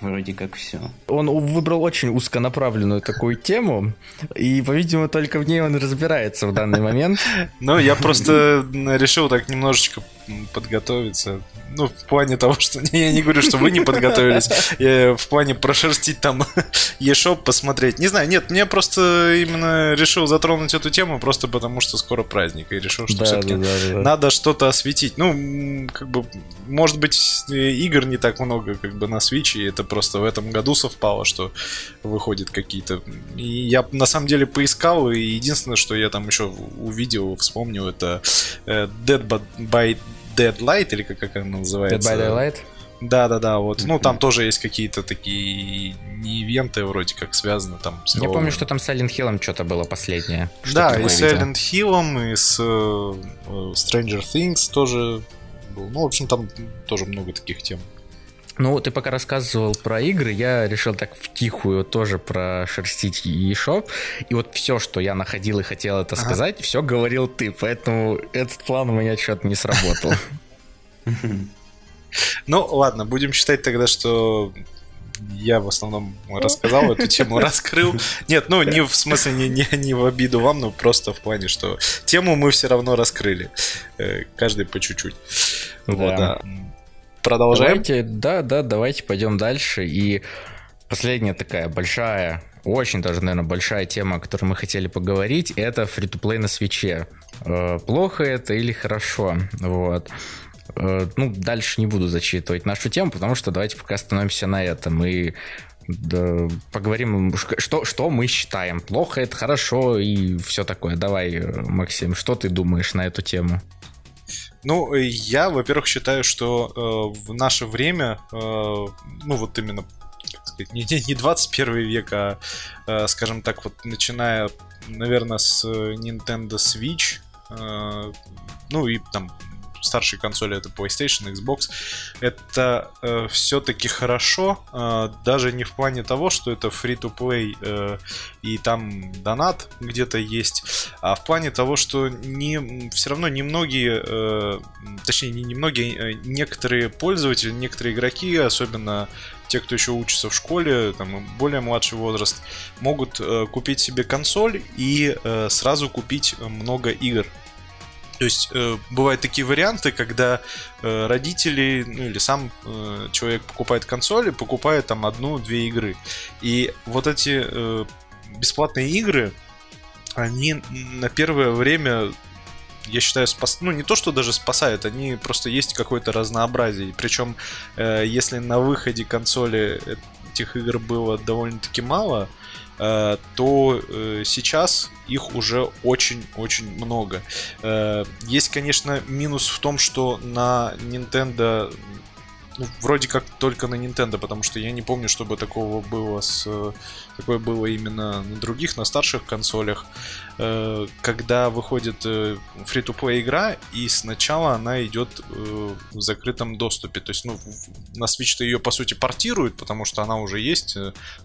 вроде как все. Он выбрал очень узконаправленную такую тему, и, по-видимому, только в ней он разбирается в данный момент. (laughs) Ну, я просто решил так немножечко подготовиться. Ну, в плане того, что... (laughs) Я не говорю, что вы не подготовились. Я в плане прошерстить там (laughs) eShop, посмотреть. Не знаю, нет, мне просто именно решил затронуть эту тему просто потому, что скоро праздник. И решил, что да, все-таки да, да, надо что-то осветить. Ну, как бы, может быть, игр не так много как бы на Switch, и это просто в этом году совпало, что выходит какие-то... И я на самом деле поискал, и единственное, что я там еще увидел, вспомнил, это э, Dead by Deadlight, или как, как она называется? Dead by Daylight? Да, да, да, вот. Ну, там тоже есть какие-то такие не ивенты вроде как связаны там с Я помню, что там с Silent Hill что-то было последнее. Да, и с Silent Hill, и с uh, Stranger Things тоже был. Ну, в общем, там тоже много таких тем. Ну, ты пока рассказывал про игры, я решил так втихую тоже прошерстить eShop. И вот все, что я находил и хотел это ага. сказать, все говорил ты. Поэтому этот план у меня что-то не сработал. (laughs) Ну, ладно, будем считать тогда, что я в основном рассказал эту тему, раскрыл. Нет, ну не в смысле не, не, не в обиду вам, но просто в плане, что тему мы все равно раскрыли. Э, каждый по чуть-чуть. Да. Вот, да. Продолжаем? Давайте, да, да, давайте пойдем дальше. И последняя такая большая очень даже, наверное, большая тема, о которой мы хотели поговорить, это фри-то-плей на свече. Э, плохо это или хорошо? Вот. Э, ну, дальше не буду зачитывать нашу тему, потому что давайте пока остановимся на этом и да, поговорим, что, что мы считаем. Плохо это хорошо и все такое. Давай, Максим, что ты думаешь на эту тему? Ну, я, во-первых, считаю, что э, в наше время, э, ну вот именно сказать, не, не 21 век, а, э, скажем так, вот начиная, наверное, с Nintendo Switch, э, ну и там старшие консоли это PlayStation, Xbox, это э, все-таки хорошо, э, даже не в плане того, что это free-to-play э, и там донат где-то есть, а в плане того, что не, все равно немногие, э, точнее не немногие, э, некоторые пользователи, некоторые игроки, особенно те, кто еще учится в школе, там более младший возраст, могут э, купить себе консоль и э, сразу купить много игр. То есть э, бывают такие варианты, когда э, родители, ну или сам э, человек покупает консоли, покупает там одну-две игры. И вот эти э, бесплатные игры, они на первое время я считаю, спас... ну не то, что даже спасают, они просто есть какое-то разнообразие. Причем, э, если на выходе консоли этих игр было довольно-таки мало, Э, то э, сейчас их уже очень-очень много. Э, есть, конечно, минус в том, что на Nintendo ну, вроде как только на Nintendo, потому что я не помню, чтобы такого было с такое было именно на других, на старших консолях, э, когда выходит э, free-to-play игра, и сначала она идет э, в закрытом доступе. То есть, ну, на Switch-то ее, по сути, портируют, потому что она уже есть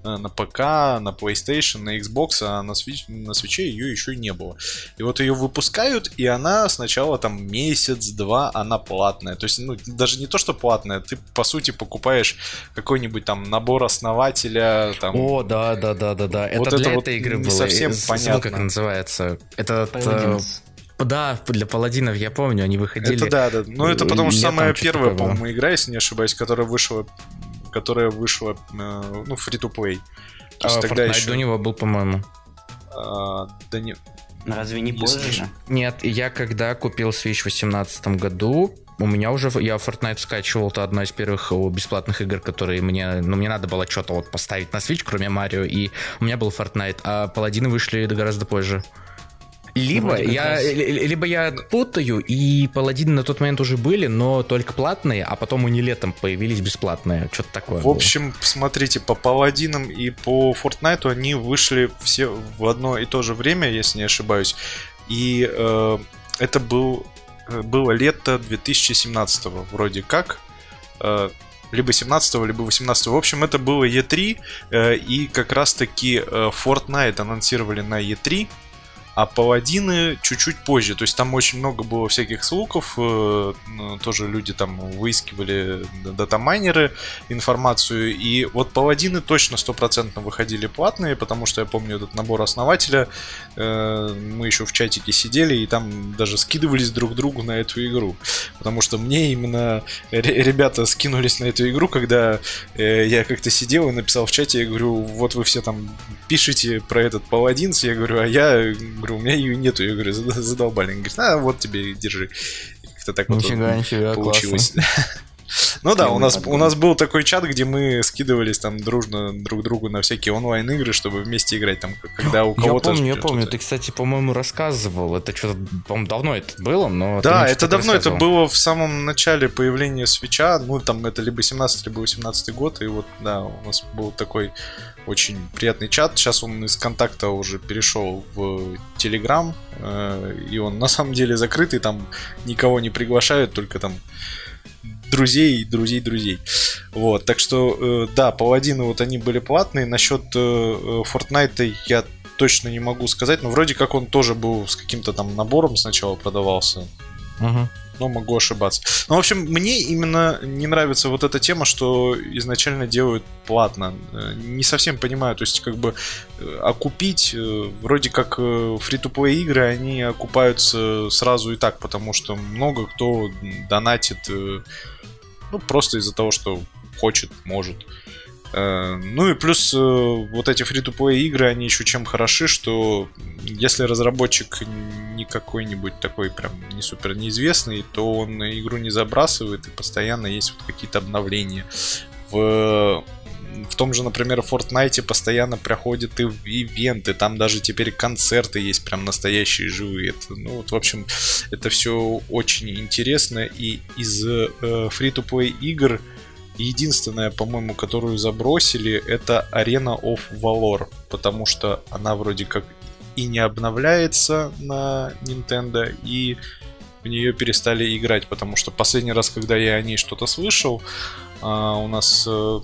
на ПК, на PlayStation, на Xbox, а на Switch, на Switch ее еще не было. И вот ее выпускают, и она сначала там месяц-два, она платная. То есть, ну, даже не то, что платная, ты, по сути, покупаешь какой-нибудь там набор основателя. Там, О, да, да, да, да, да. Вот это, это для вот этой игры не было. совсем Забыл, понятно. как называется. Это Paladins. да, для паладинов я помню, они выходили. Это да, да. Ну это потому что самая первая, по-моему, игра, если не ошибаюсь, которая вышла, которая вышла, э, ну, free-to-play. То есть А, тогда Fortnite еще... до него был, по-моему. а, да не... Разве не Если позже? Нет, я когда купил Switch в 2018 году, у меня уже, я Fortnite скачивал, это одна из первых о, бесплатных игр, которые мне, ну, мне надо было что-то вот поставить на Switch, кроме Марио, и у меня был Fortnite, а Паладины вышли гораздо позже. Либо Вроде я, раз. ли- либо я путаю, и Паладины на тот момент уже были, но только платные, а потом они летом появились бесплатные, что-то такое В было. общем, смотрите, по Паладинам и по Fortnite они вышли все в одно и то же время, если не ошибаюсь. И э, это был, э, было лето 2017 вроде как. Э, либо 17 либо 18 В общем, это было E3, э, и как раз-таки э, Fortnite анонсировали на E3, а паладины чуть-чуть позже. То есть там очень много было всяких слухов. э, ну, Тоже люди там выискивали датамайнеры информацию. И вот паладины точно стопроцентно выходили платные, потому что я помню этот набор основателя. э, Мы еще в чатике сидели и там даже скидывались друг другу на эту игру. Потому что мне именно ре- ребята скинулись на эту игру, когда э, я как-то сидел и написал в чате, я говорю, вот вы все там пишите про этот паладинс, я говорю, а я говорю, у меня ее нету, я говорю, «Зада- задолбали. Они говорят, а вот тебе, держи. Как-то так вот Нифига, нифига, получилось. (laughs) Ну да, у нас, подгон. у нас был такой чат, где мы скидывались там дружно друг другу на всякие онлайн-игры, чтобы вместе играть, там, когда у Я кого-то... помню, я помню. Ты, кстати, по-моему, рассказывал. Это что-то, по-моему, давно это было, но... Да, это давно, это было в самом начале появления свеча, ну там это либо 17 либо 18 год, и вот, да, у нас был такой очень приятный чат, сейчас он из контакта уже перешел в Телеграм, э, и он на самом деле закрытый, там никого не приглашают, только там друзей, друзей, друзей. Вот, так что, э, да, паладины вот они были платные. Насчет э, э, Fortnite я точно не могу сказать, но вроде как он тоже был с каким-то там набором сначала продавался Мгм. но могу ошибаться. Ну, в общем, мне именно не нравится вот эта тема, что изначально делают платно. Э, Не совсем понимаю, то есть как бы э, окупить, э, вроде как фри-то-плей игры, они окупаются сразу и так, потому что много кто донатит, э, ну, просто из-за того, что хочет, может. Э, ну и плюс э, вот эти фри-то-плей игры, они еще чем хороши, что если разработчик не какой-нибудь такой прям не супер неизвестный, то он игру не забрасывает и постоянно есть вот какие-то обновления. В в том же, например, Fortnite постоянно проходят и ивенты, там даже теперь концерты есть прям настоящие живые. Это, ну вот, в общем, это все очень интересно. И из э, free-to-play игр единственная, по-моему, которую забросили, это Arena of Valor, потому что она вроде как и не обновляется на Nintendo, и в нее перестали играть, потому что последний раз, когда я о ней что-то слышал, а, у нас э,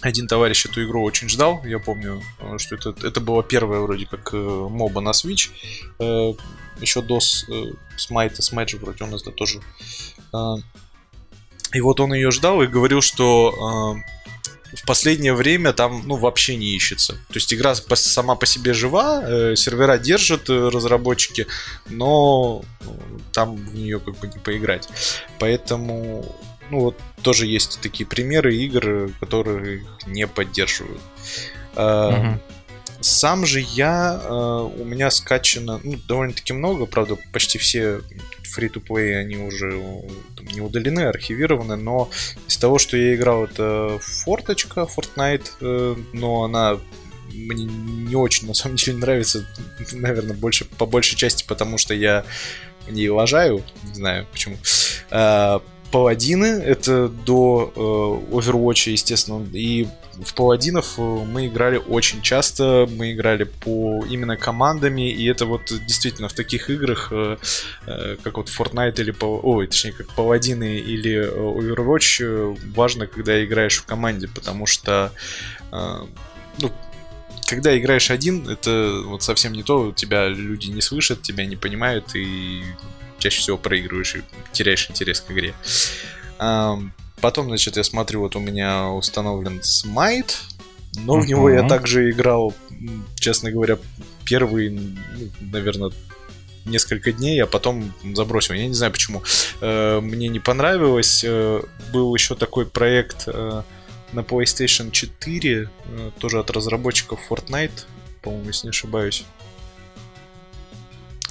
один товарищ эту игру очень ждал. Я помню, э, что это, это была первая вроде как э, моба на Switch. Э, еще до Смайта, Смайт же вроде у нас да тоже. И вот он ее ждал и говорил, что в последнее время там ну вообще не ищется. То есть игра сама по себе жива, сервера держат разработчики, но там в нее как бы не поиграть. Поэтому ну вот тоже есть такие примеры игр, которые не поддерживают. Угу. Сам же я, а, у меня скачано ну, довольно-таки много, правда, почти все free-to-play, они уже не удалены, архивированы, но из того, что я играл, это форточка, Fortnite, э, но она мне не очень на самом деле нравится, наверное, больше по большей части, потому что я не лажаю, не знаю почему. Паладины, это до э, Overwatch, естественно, и в паладинов э, мы играли очень часто, мы играли по именно командами, и это вот действительно в таких играх, э, э, как вот Fortnite или, ой, точнее, как паладины или э, Overwatch, э, важно, когда играешь в команде, потому что, э, ну, когда играешь один, это вот совсем не то, тебя люди не слышат, тебя не понимают, и чаще всего проигрываешь и теряешь интерес к игре. Потом, значит, я смотрю, вот у меня установлен Smite, но uh-huh. в него я также играл, честно говоря, первые, ну, наверное, несколько дней, а потом забросил. Я не знаю почему. Э, мне не понравилось. Э, был еще такой проект э, на PlayStation 4, тоже от разработчиков Fortnite, по-моему, если не ошибаюсь.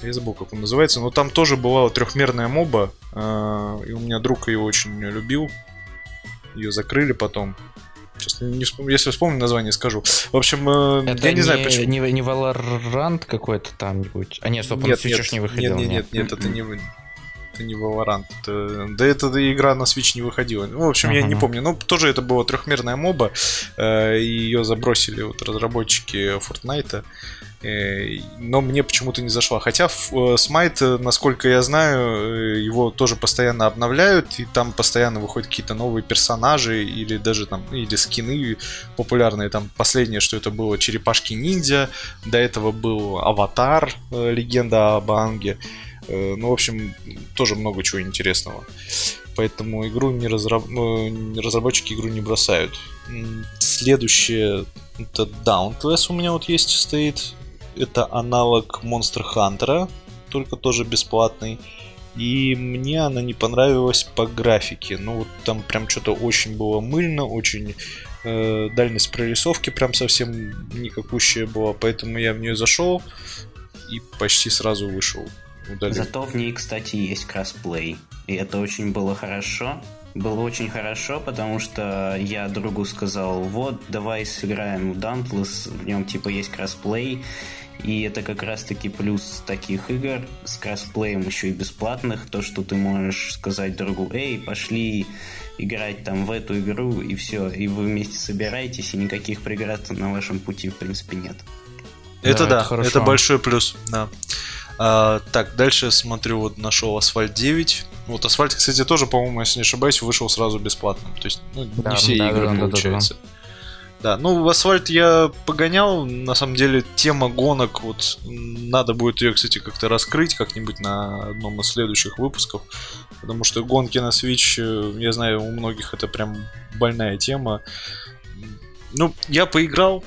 Я забыл, как он называется, но там тоже была трехмерная моба, э, и у меня друг ее очень любил. Ее закрыли потом. Сейчас, не вспом... если вспомню название, скажу. В общем, э, это я не, не знаю, почему. Не, не Valorant какой-то там-нибудь. А нет, стоп, он нет, не выходил. Нет, нет, нет, нет, это не это не Valorant. Это... Да это игра на Switch не выходила. Ну, в общем, uh-huh. я не помню. Ну, тоже это была трехмерная моба. Э, ее забросили вот разработчики Fortnite. Э, но мне почему-то не зашла. Хотя Смайт, э, насколько я знаю, э, его тоже постоянно обновляют, и там постоянно выходят какие-то новые персонажи, или даже там, или скины популярные. Там последнее, что это было черепашки ниндзя, до этого был Аватар, легенда об Анге. Ну, в общем, тоже много чего интересного. Поэтому игру не разраб... разработчики игру не бросают. Следующее это Dauntless у меня вот есть стоит это аналог Monster Hunter, только тоже бесплатный. И мне она не понравилась по графике. Ну вот там прям что-то очень было мыльно, очень э, дальность прорисовки прям совсем никакущая была. Поэтому я в нее зашел и почти сразу вышел. Удалил. Зато в ней, кстати, есть кроссплей. И это очень было хорошо. Было очень хорошо, потому что я другу сказал, вот, давай сыграем в Dauntless, в нем типа есть кроссплей, и это как раз-таки плюс таких игр с кроссплеем еще и бесплатных, то, что ты можешь сказать другу, эй, пошли играть там в эту игру, и все, и вы вместе собираетесь, и никаких преград на вашем пути, в принципе, нет. Это да, да это, это большой плюс, да. А, так, дальше смотрю, вот нашел Асфальт 9. Вот Асфальт, кстати, тоже, по-моему, если не ошибаюсь, вышел сразу бесплатным. То есть, ну, да, не все да, игры да, получается. Да, да, да. Да, ну в асфальт я погонял. На самом деле тема гонок, вот надо будет ее, кстати, как-то раскрыть как-нибудь на одном из следующих выпусков. Потому что гонки на Switch, э, я знаю, у многих это прям больная тема. Ну, я поиграл.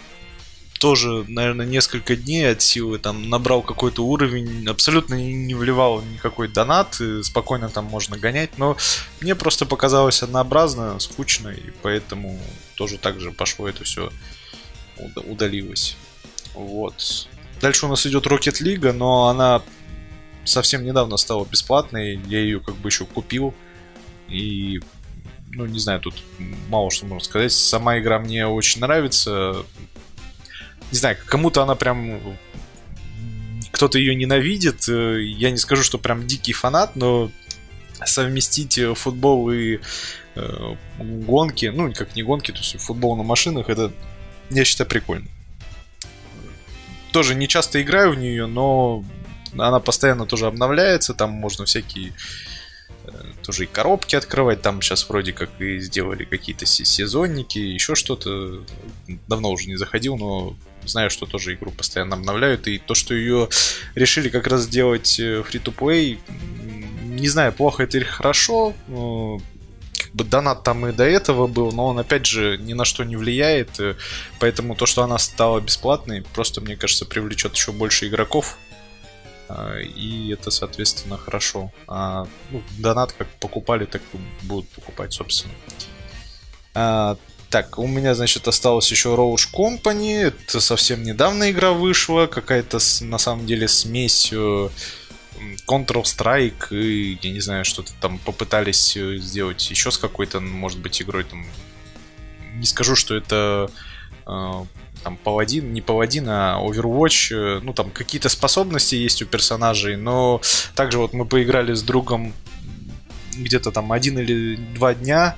Тоже, наверное, несколько дней от силы там набрал какой-то уровень, абсолютно не вливал никакой донат, спокойно там можно гонять, но мне просто показалось однообразно, скучно, и поэтому тоже так же пошло это все удалилось. Вот. Дальше у нас идет Rocket League, но она совсем недавно стала бесплатной, я ее как бы еще купил, и ну, не знаю, тут мало что можно сказать. Сама игра мне очень нравится. Не знаю, кому-то она прям... Кто-то ее ненавидит. Я не скажу, что прям дикий фанат, но совместить футбол и э, гонки, ну, как не гонки, то есть футбол на машинах, это, я считаю, прикольно. Тоже не часто играю в нее, но она постоянно тоже обновляется, там можно всякие тоже и коробки открывать. Там сейчас вроде как и сделали какие-то сезонники, еще что-то. Давно уже не заходил, но знаю, что тоже игру постоянно обновляют. И то, что ее решили как раз сделать free-to-play, э, не знаю, плохо это или хорошо. Как бы донат там и до этого был, но он опять же ни на что не влияет. Э, поэтому то, что она стала бесплатной, просто, мне кажется, привлечет еще больше игроков а, и это, соответственно, хорошо. А, ну, донат как покупали, так и будут покупать, собственно. А, так, у меня, значит, осталось еще Roach Company. Это совсем недавно игра вышла. Какая-то, на самом деле, смесь Counter-Strike и, я не знаю, что-то там попытались э, сделать еще с какой-то, может быть, игрой там... Не скажу, что это э, там паладин, не паладин, а Overwatch, э, ну там какие-то способности есть у персонажей, но также вот мы поиграли с другом где-то там один или два дня,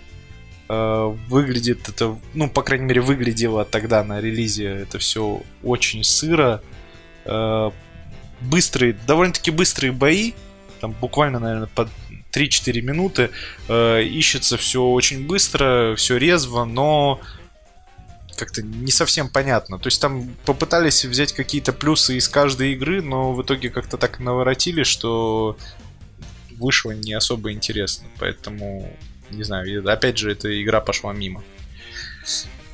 выглядит это, ну по крайней мере выглядело тогда на релизе это все очень сыро, э, быстрые, довольно-таки быстрые бои, там буквально, наверное, под 3-4 минуты, э, ищется все очень быстро, все резво, но как-то не совсем понятно. То есть там попытались взять какие-то плюсы из каждой игры, но в итоге как-то так наворотили, что вышло не особо интересно. Поэтому, не знаю, опять же, эта игра пошла мимо.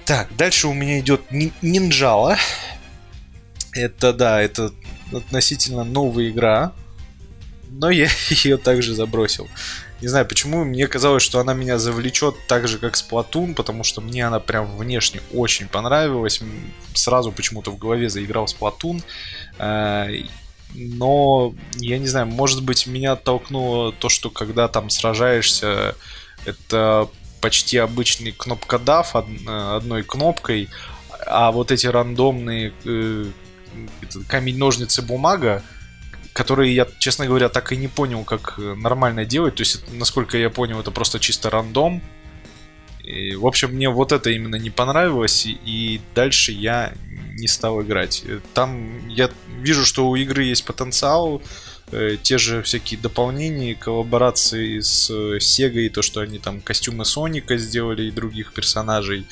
Так, дальше у меня идет Нинджала. Это, да, это относительно новая игра, но я (laughs) ее также забросил. Не знаю почему, мне казалось, что она меня завлечет так же, как Splatoon, потому что мне она прям внешне очень понравилась. Сразу почему-то в голове заиграл Splatoon. Э, но, я не знаю, может быть, меня оттолкнуло то, что когда там сражаешься, это почти обычный кнопкодав одной кнопкой, а вот эти рандомные э, камень, ножницы, бумага, которые я, честно говоря, так и не понял, как э, нормально делать. То есть, насколько я понял, это просто чисто рандом. И, в общем, мне вот это именно не понравилось, и дальше я не стал играть. Э, там я вижу, что у игры есть потенциал, э, те же всякие дополнения, коллаборации с Sega, и то, что они там костюмы Соника сделали и других персонажей.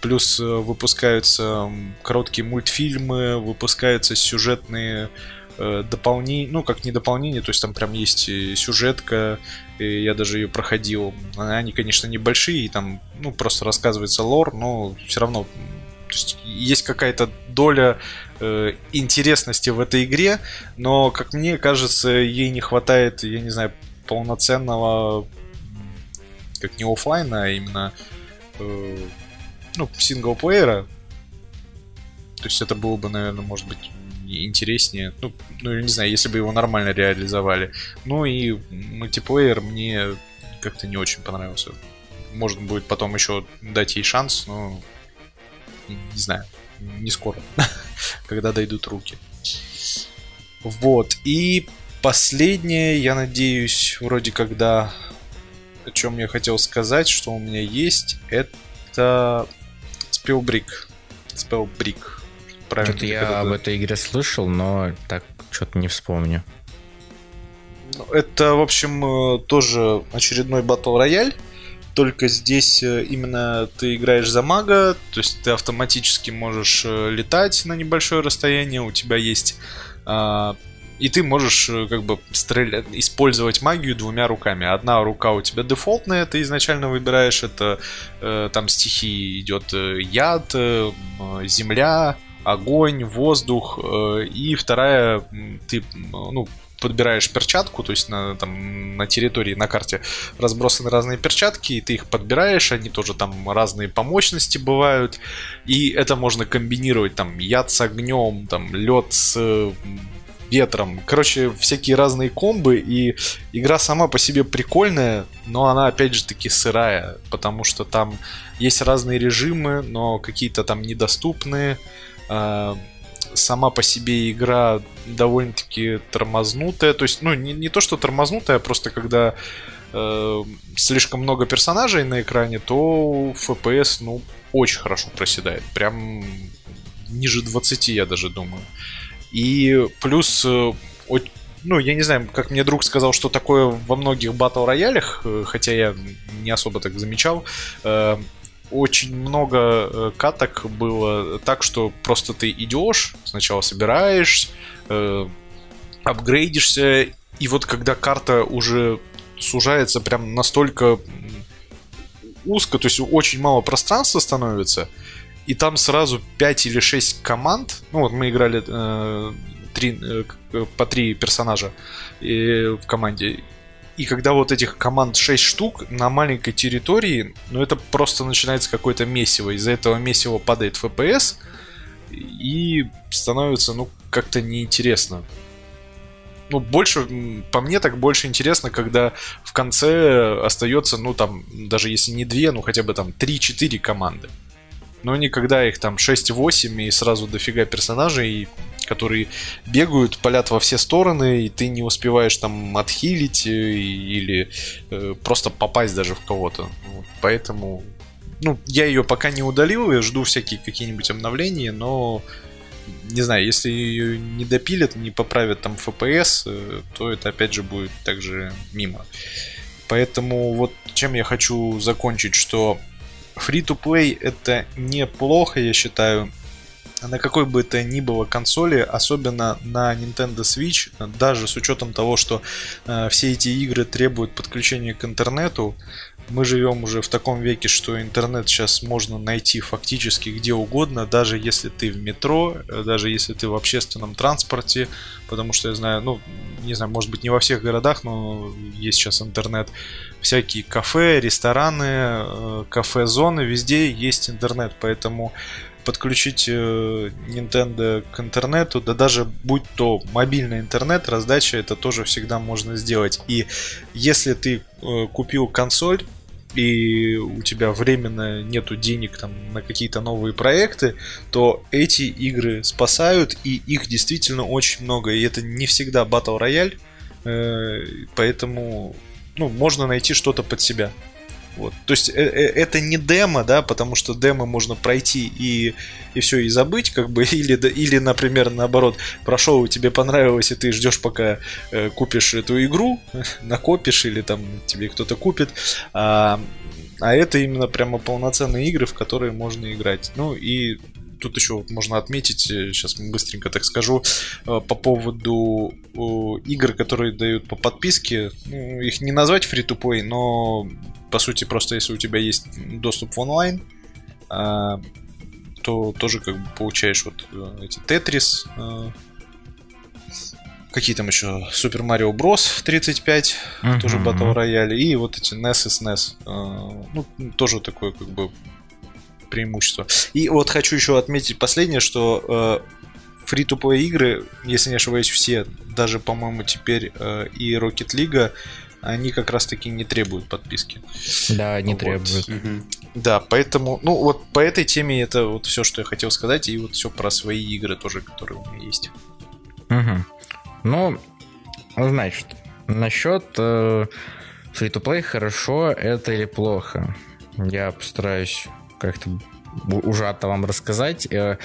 Плюс выпускаются короткие мультфильмы, выпускаются сюжетные э, дополнение, ну, как не дополнение, то есть там прям есть сюжетка, и я даже ее проходил. Они, конечно, небольшие, и там, ну, просто рассказывается лор, но все равно то есть, есть какая-то доля э, интересности в этой игре, но, как мне кажется, ей не хватает, я не знаю, полноценного, как не офлайна, а именно э, ну, синглплеера. То есть это было бы, наверное, может быть, интереснее. Ну, ну, не знаю, если бы его нормально реализовали. Ну и мультиплеер мне как-то не очень понравился. Можно будет потом еще дать ей шанс, но не знаю, не скоро, (laughs) когда дойдут руки. Вот, и последнее, я надеюсь, вроде когда о чем я хотел сказать, что у меня есть, это Spellbrick. Spellbrick правильно. Что-то я об этой игре слышал, но так что-то не вспомню. Ну, это, в общем, э, тоже очередной батл рояль. Только здесь э, именно ты играешь за мага, то есть ты автоматически можешь э, летать на небольшое расстояние, у тебя есть а, и ты можешь как бы стрелять, использовать магию двумя руками. Одна рука у тебя дефолтная, ты изначально выбираешь, это э, там стихии идет яд, э, земля, огонь, воздух, э, и вторая, ты, ну, подбираешь перчатку, то есть на, там, на территории, на карте разбросаны разные перчатки, и ты их подбираешь, они тоже там разные по мощности бывают, и это можно комбинировать, там, яд с огнем, там, лед с ветром. Короче, всякие разные комбы, и игра сама по себе прикольная, но она, опять же, таки сырая, потому что там есть разные режимы, но какие-то там недоступные. А, сама по себе игра довольно-таки тормознутая. То есть, ну, не, не то, что тормознутая, а просто когда э, слишком много персонажей на экране, то FPS, ну, очень хорошо проседает. Прям ниже 20, я даже думаю. И плюс, э, ну, я не знаю, как мне друг сказал, что такое во многих батл роялях, э, хотя я не особо так замечал, э, очень много каток было так, что просто ты идешь, сначала собираешь, апгрейдишься, и вот когда карта уже сужается прям настолько узко, то есть очень мало пространства становится, и там сразу 5 или 6 команд. Ну вот мы играли э, 3, э, по 3 персонажа э, в команде. И когда вот этих команд 6 штук на маленькой территории, ну это просто начинается какое-то месиво. Из-за этого месива падает FPS и становится, ну, как-то неинтересно. Ну, больше, по мне так больше интересно, когда в конце остается, ну, там, даже если не две, ну, хотя бы там 3-4 команды. Но никогда их там 6-8 и сразу дофига персонажей, которые бегают, палят во все стороны, и ты не успеваешь там отхилить э, или э, просто попасть даже в кого-то. Вот, поэтому, ну, я ее пока не удалил, я жду всякие какие-нибудь обновления, но не знаю, если ее не допилят, не поправят там FPS, э, то это опять же будет также мимо. Поэтому вот чем я хочу закончить, что Free-to-play это неплохо, я считаю, на какой бы это ни было консоли, особенно на Nintendo Switch, даже с учетом того, что э, все эти игры требуют подключения к интернету, мы живем уже в таком веке, что интернет сейчас можно найти фактически где угодно, даже если ты в метро, э, даже если ты в общественном транспорте, потому что я знаю, ну, не знаю, может быть не во всех городах, но есть сейчас интернет всякие кафе, рестораны, э, кафе-зоны, везде есть интернет, поэтому подключить э, Nintendo к интернету, да даже будь то мобильный интернет, раздача, это тоже всегда можно сделать. И если ты купил консоль, и у тебя временно нету денег там на какие-то новые проекты, то эти игры спасают, и их действительно очень много. И это не всегда Battle Royale, поэтому ну, можно найти что-то под себя. Вот. То есть э, э, это не демо, да, потому что демо можно пройти и, и все, и забыть, как бы, (laughs) или, или, например, наоборот, прошел, тебе понравилось, и ты ждешь, пока э, купишь эту игру, (laughs) накопишь, или там тебе кто-то купит. А, а это именно прямо полноценные игры, в которые можно играть. Ну и тут еще можно отметить, сейчас быстренько так скажу, по поводу игр, которые дают по подписке. Ну, их не назвать free-to-play, но по сути просто если у тебя есть доступ в онлайн, а, то тоже как бы получаешь вот э, эти Тетрис, э, какие там еще Super Mario Bros 35, uh-huh. тоже Battle Royale, и вот эти NES и SNES. Э, ну, тоже такое как бы преимущество. И вот хочу еще отметить последнее, что фри-то-плей игры, если не ошибаюсь, все, даже, по-моему, теперь э, и Rocket League, они как раз-таки не требуют подписки. Да, не вот. требуют. Угу. Да, поэтому, ну вот по этой теме это вот все, что я хотел сказать, и вот все про свои игры тоже, которые у меня есть. Угу. Ну, значит, насчет э, free-to-play хорошо это или плохо. Я постараюсь как-то ужато вам рассказать. Э,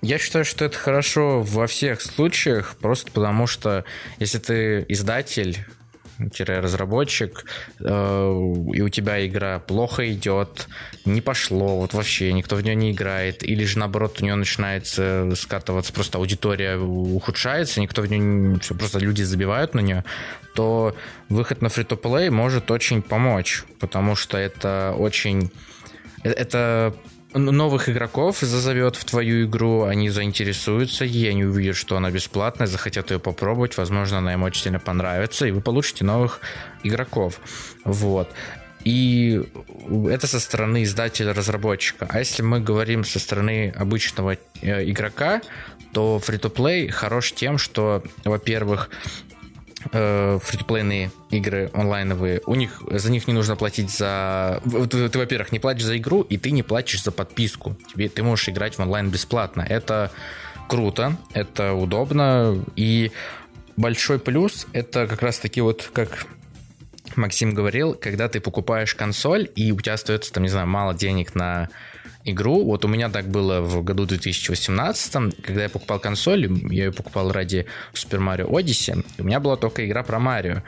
я считаю, что это хорошо во всех случаях, просто потому что если ты издатель, разработчик, э, и у тебя игра плохо идет, не пошло, вот вообще никто в нее не играет, или же наоборот у нее начинается скатываться, просто аудитория ухудшается, никто в нее, все, просто люди забивают на нее, то выход на free-to-play может очень помочь, потому что это очень... Э, это новых игроков зазовет в твою игру, они заинтересуются ей, они увидят, что она бесплатная, захотят ее попробовать, возможно, она им очень сильно понравится, и вы получите новых игроков. Вот. И это со стороны издателя-разработчика. А если мы говорим со стороны обычного э, игрока, то Free-to-Play хорош тем, что, во-первых, э, фри-то-плейные игры онлайновые, у них за них не нужно платить за... Ты, ты, во-первых, не платишь за игру, и ты не платишь за подписку. Тебе, ты можешь играть в онлайн бесплатно. Это круто, это удобно, и большой плюс это как раз таки вот как Максим говорил, когда ты покупаешь консоль, и у тебя остается, там, не знаю, мало денег на игру. Вот у меня так было в году 2018, когда я покупал консоль, я ее покупал ради Super Mario Odyssey, у меня была только игра про Марио.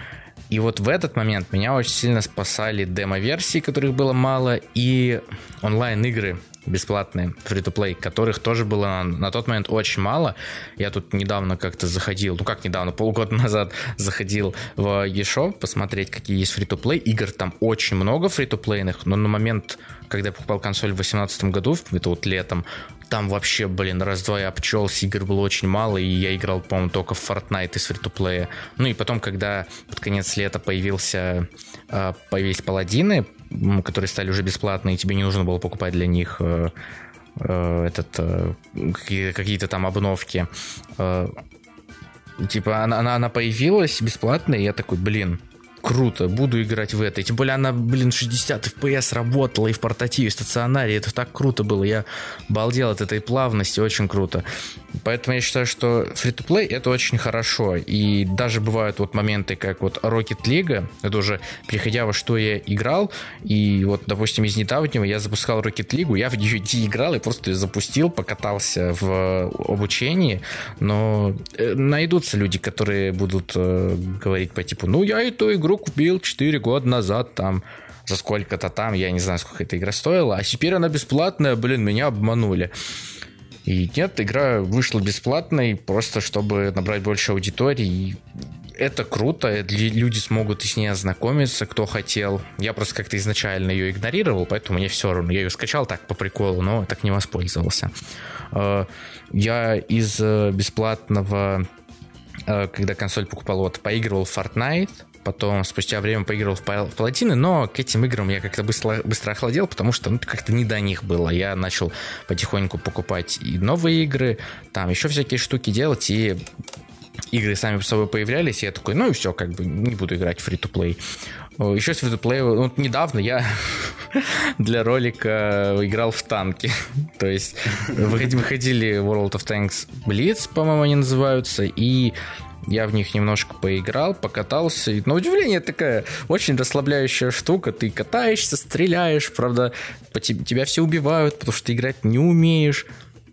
И вот в этот момент меня очень сильно спасали демо-версии, которых было мало, и онлайн-игры, бесплатные, free-to-play, которых тоже было на, на тот момент очень мало. Я тут недавно как-то заходил, ну как недавно, полгода (laughs) назад заходил в eShop посмотреть, какие есть free-to-play. Игр там очень много free-to-playных, но на момент, когда я покупал консоль в 2018 году, это вот летом, там вообще, блин, раз-два я обчелся, игр было очень мало, и я играл, по-моему, только в Fortnite из free-to-play. Ну и потом, когда под конец лета появился, а, появились паладины, которые стали уже бесплатные, тебе не нужно было покупать для них э, э, этот э, какие-то там обновки. Типа она, она, она появилась бесплатно, и я такой, блин, круто, буду играть в это. И тем более она, блин, 60 FPS работала и в портативе, и в стационаре. Это так круто было. Я балдел от этой плавности, очень круто. Поэтому я считаю, что free-to-play это очень хорошо. И даже бывают вот моменты, как вот Rocket League, это уже переходя во что я играл, и вот, допустим, из недавнего я запускал Rocket League, я в нее играл и просто ее запустил, покатался в обучении, но э, найдутся люди, которые будут э, говорить по типу, ну, я эту игру купил 4 года назад, там, за сколько-то там, я не знаю, сколько эта игра стоила, а теперь она бесплатная, блин, меня обманули. И нет, игра вышла бесплатной, просто чтобы набрать больше аудитории. это круто, люди смогут с ней ознакомиться, кто хотел. Я просто как-то изначально ее игнорировал, поэтому мне все равно. Я ее скачал так по приколу, но так не воспользовался. Э, я из э, бесплатного, э, когда консоль покупал, вот поигрывал в Fortnite, Потом спустя время поиграл в, Палатины, но к этим играм я как-то быстро, быстро охладел, потому что ну, как-то не до них было. Я начал потихоньку покупать и новые игры, там еще всякие штуки делать, и игры сами по собой появлялись, и я такой, ну и все, как бы не буду играть в free-to-play. Еще с free-to-play, вот недавно я (laughs) для ролика играл в танки. (laughs) То есть выходили World of Tanks Blitz, по-моему, они называются, и я в них немножко поиграл, покатался. И, на удивление такая очень расслабляющая штука. Ты катаешься, стреляешь, правда, по тебе, тебя все убивают, потому что ты играть не умеешь.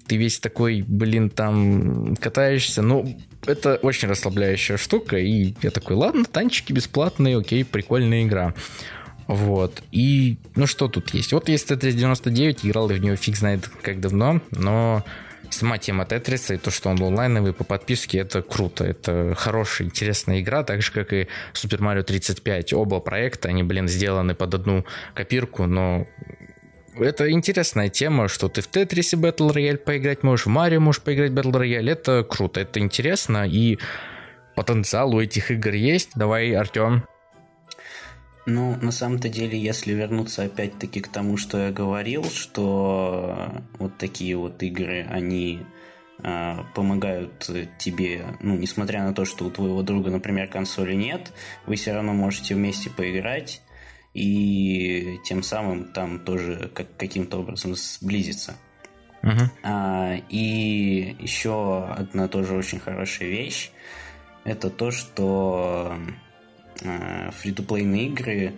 Ты весь такой, блин, там катаешься. Ну, это очень расслабляющая штука. И я такой, ладно, танчики бесплатные, окей, прикольная игра. Вот. И, ну что тут есть? Вот есть Т-399, играл я в нее фиг знает как давно, но сама тема Тетриса и то, что он онлайновый по подписке, это круто. Это хорошая, интересная игра, так же, как и Super Mario 35. Оба проекта, они, блин, сделаны под одну копирку, но это интересная тема, что ты в Тетрисе Battle Royale поиграть можешь, в Марио можешь поиграть Battle Royale. Это круто, это интересно, и потенциал у этих игр есть. Давай, Артем. Ну, на самом-то деле, если вернуться опять-таки к тому, что я говорил, что вот такие вот игры, они э, помогают тебе, ну, несмотря на то, что у твоего друга, например, консоли нет, вы все равно можете вместе поиграть и тем самым там тоже как, каким-то образом сблизиться. Uh-huh. А, и еще одна тоже очень хорошая вещь, это то, что э, фри-то-плейные игры,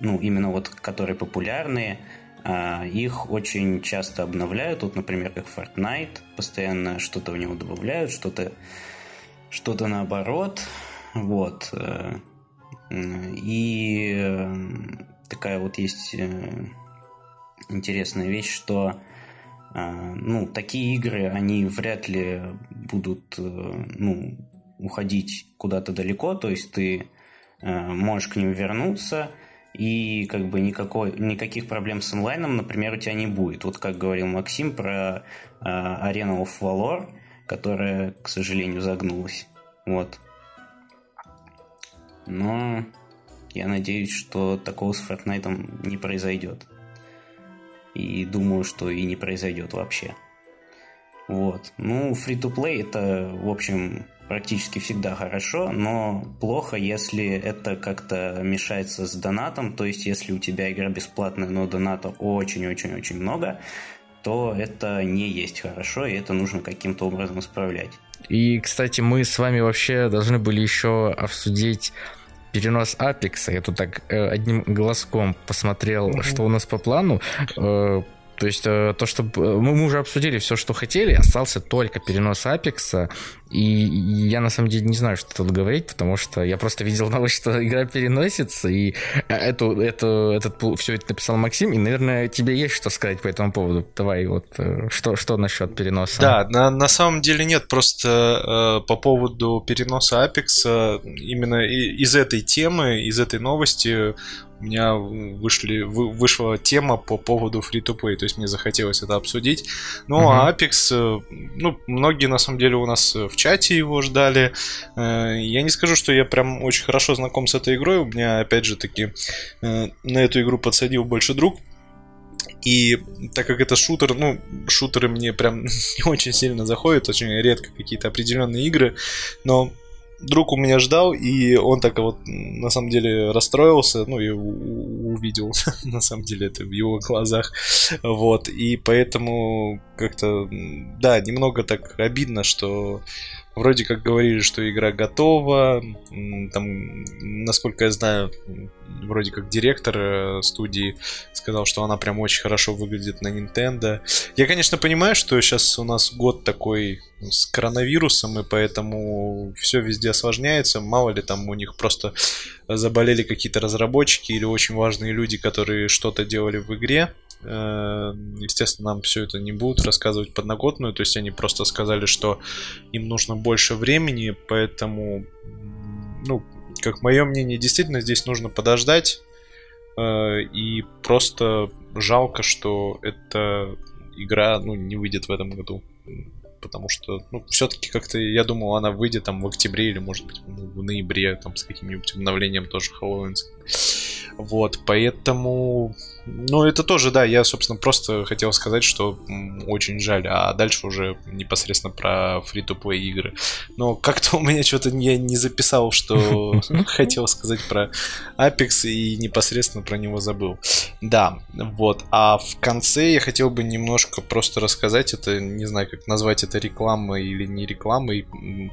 ну, именно вот которые популярные, э, их очень часто обновляют. Вот, например, как Fortnite, постоянно что-то в него добавляют, что-то что-то наоборот. Вот. Э, и э, такая вот есть э, интересная вещь, что ну, такие игры, они вряд ли будут ну, уходить куда-то далеко, то есть ты Э, можешь к ним вернуться и как бы никакой, никаких проблем с онлайном, например, у тебя не будет. Вот как говорил Максим про э, Arena of Valor, которая, к сожалению, загнулась. Вот. Но я надеюсь, что такого с Fortnite не произойдет. И думаю, что и не произойдет вообще. Вот. Ну, free-to-play это, в общем, практически всегда хорошо, но плохо, если это как-то мешается с донатом, то есть если у тебя игра бесплатная, но доната очень-очень-очень много, то это не есть хорошо, и это нужно каким-то образом исправлять. И, кстати, мы с вами вообще должны были еще обсудить перенос Apex. Я тут так э, одним глазком посмотрел, mm-hmm. что у нас по плану. Э, то есть э, то, что мы, уже обсудили все, что хотели, остался только перенос Apex. И я на самом деле не знаю, что тут говорить, потому что я просто видел (laughs) новость, что игра переносится, и эту, эту, этот, все это написал Максим, и, наверное, тебе есть что сказать по этому поводу. Давай, вот э, что, что насчет переноса? Да, на, на самом деле нет, просто э, по поводу переноса Apex, э, именно из этой темы, из этой новости у меня вышли, вышла тема по поводу free-to-play, то есть мне захотелось это обсудить. Ну, uh-huh. а Apex, э, ну, многие на самом деле у нас в чате его ждали. Э, я не скажу, что я прям очень хорошо знаком с этой игрой, у меня, опять же таки, э, на эту игру подсадил больше друг, и так как это шутер, ну, шутеры мне прям (laughs) не очень сильно заходят, очень редко какие-то определенные игры, но друг у меня ждал, и он так вот на самом деле расстроился, ну, и увидел (laughs) на самом деле это в его глазах, вот, и поэтому как-то, да, немного так обидно, что вроде как говорили, что игра готова, там, насколько я знаю, вроде как директор э, студии сказал, что она прям очень хорошо выглядит на Nintendo. Я, конечно, понимаю, что сейчас у нас год такой с коронавирусом, и поэтому все везде осложняется. Мало ли там у них просто заболели какие-то разработчики или очень важные люди, которые что-то делали в игре. Э, естественно, нам все это не будут рассказывать подноготную, то есть они просто сказали, что им нужно больше времени, поэтому, ну, как мое мнение, действительно здесь нужно подождать, э, и просто жалко, что эта игра, ну, не выйдет в этом году потому что, ну, все-таки как-то, я думал, она выйдет там в октябре или, может быть, в ноябре, там, с каким-нибудь обновлением тоже Хэллоуин. Вот, поэтому... Ну, это тоже, да, я, собственно, просто хотел сказать, что очень жаль, а дальше уже непосредственно про фри-то-плей игры. Но как-то у меня что-то я не записал, что (laughs) хотел сказать про Apex и непосредственно про него забыл. Да, вот. А в конце я хотел бы немножко просто рассказать, это, не знаю, как назвать это рекламой или не рекламой,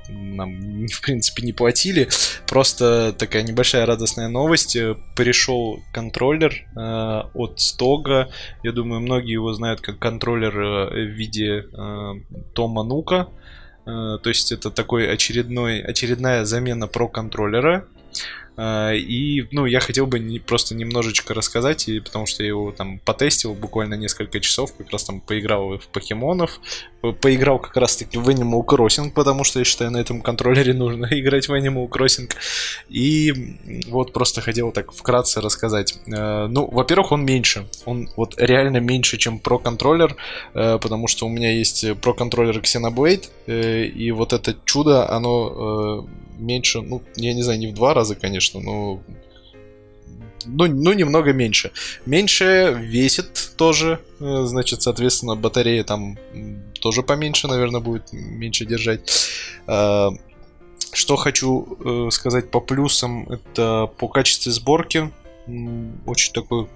нам, в принципе, не платили. Просто такая небольшая радостная новость. Пришел контроллер э, от Стога. Я думаю, многие его знают как контроллер э, в виде э, Тома Нука. Э, то есть это такой очередной, очередная замена про контроллера. А, и, ну, я хотел бы не, просто немножечко рассказать, и, потому что я его там потестил буквально несколько часов, как раз там поиграл в покемонов, поиграл как раз таки в Animal Crossing, потому что я считаю, на этом контроллере нужно (laughs) играть в Animal Crossing. И вот просто хотел так вкратце рассказать. А, ну, во-первых, он меньше. Он вот реально меньше, чем Pro контроллер, а, потому что у меня есть Pro контроллер Xenoblade, э, и вот это чудо, оно э, меньше, ну, я не знаю, не в два раза, конечно, но ну, ну, немного меньше. Меньше весит тоже, э, значит, соответственно, батарея там тоже поменьше, наверное, будет меньше держать. А, что хочу э, сказать по плюсам, это по качеству сборки. Очень такой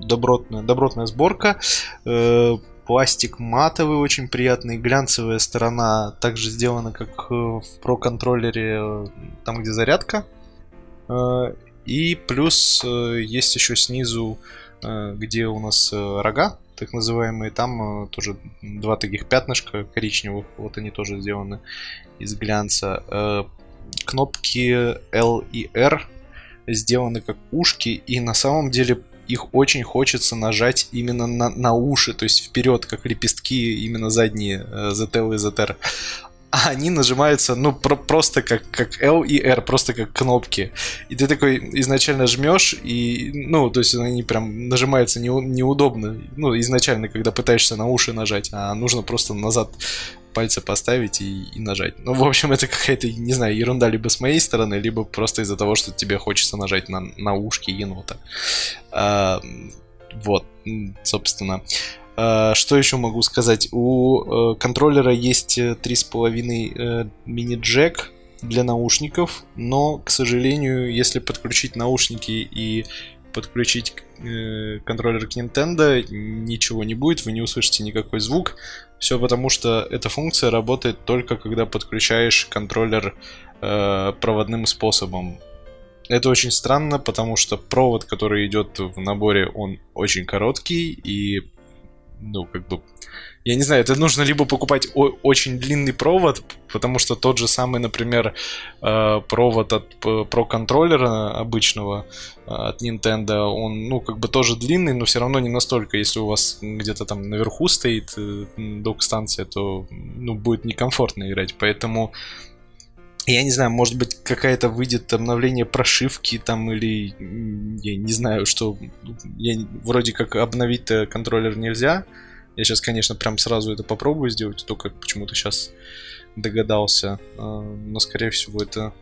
добротная, добротная сборка. Э, пластик матовый, очень приятный, глянцевая сторона также сделана, как э, в Pro контроллере, там где зарядка. И плюс есть еще снизу, где у нас рога, так называемые, там тоже два таких пятнышка коричневых, вот они тоже сделаны из глянца. Кнопки L и R сделаны как ушки, и на самом деле их очень хочется нажать именно на, на уши, то есть вперед, как лепестки, именно задние, ZL э, и ZR. А они нажимаются, ну, про просто как, как L и R, просто как кнопки. И ты такой изначально жмешь, и, ну, то есть они прям нажимаются не, неудобно, ну, изначально, когда пытаешься на уши нажать, а нужно просто назад пальцы поставить и, и нажать. Ну, в общем, это какая-то, не знаю, ерунда либо с моей стороны, либо просто из-за того, что тебе хочется нажать на, на ушки енота. А, вот, собственно. А, что еще могу сказать? У э, контроллера есть 3,5 э, мини-джек для наушников, но, к сожалению, если подключить наушники и подключить э, контроллер к Nintendo, ничего не будет, вы не услышите никакой звук. Все потому, что эта функция работает только когда подключаешь контроллер э, проводным способом. Это очень странно, потому что провод, который идет в наборе, он очень короткий и ну, как бы, я не знаю, это нужно либо покупать очень длинный провод, потому что тот же самый, например, э, провод от Pro контроллера обычного э, от Nintendo, он, ну, как бы тоже длинный, но все равно не настолько. Если у вас где-то там наверху стоит э, док-станция, то, ну, будет некомфортно играть. Поэтому я не знаю, может быть, какая-то выйдет обновление прошивки там или я не знаю, что я, вроде как обновить контроллер нельзя. Я сейчас, конечно, прям сразу это попробую сделать, только почему-то сейчас догадался. А, но, скорее всего, это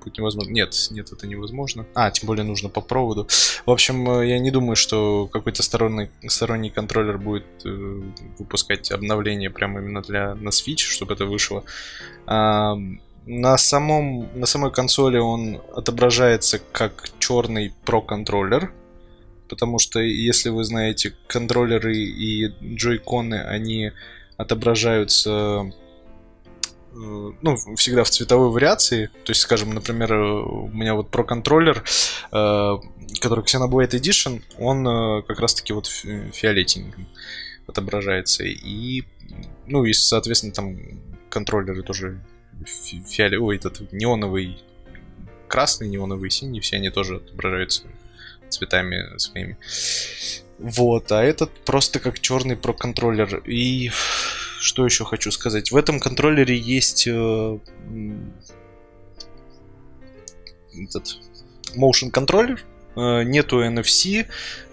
будет невозможно. Нет, нет, это невозможно. А, тем более нужно по проводу. В общем, э, я не думаю, что какой-то сторонний, сторонний контроллер будет э, выпускать обновление прямо именно для на Switch, чтобы это вышло. А, на, самом, на самой консоли он отображается как черный Pro контроллер, потому что, если вы знаете, контроллеры и джойконы, они отображаются э, ну, всегда в цветовой вариации. То есть, скажем, например, у меня вот Pro контроллер, э, который Xenoblade Edition, он э, как раз-таки вот фиолетеньким отображается. И, ну, и, соответственно, там контроллеры тоже фиолетовый, этот неоновый красный, неоновый синий, все они тоже отображаются цветами своими. Вот, а этот просто как черный про контроллер. И что еще хочу сказать? В этом контроллере есть э, этот motion контроллер, нету NFC,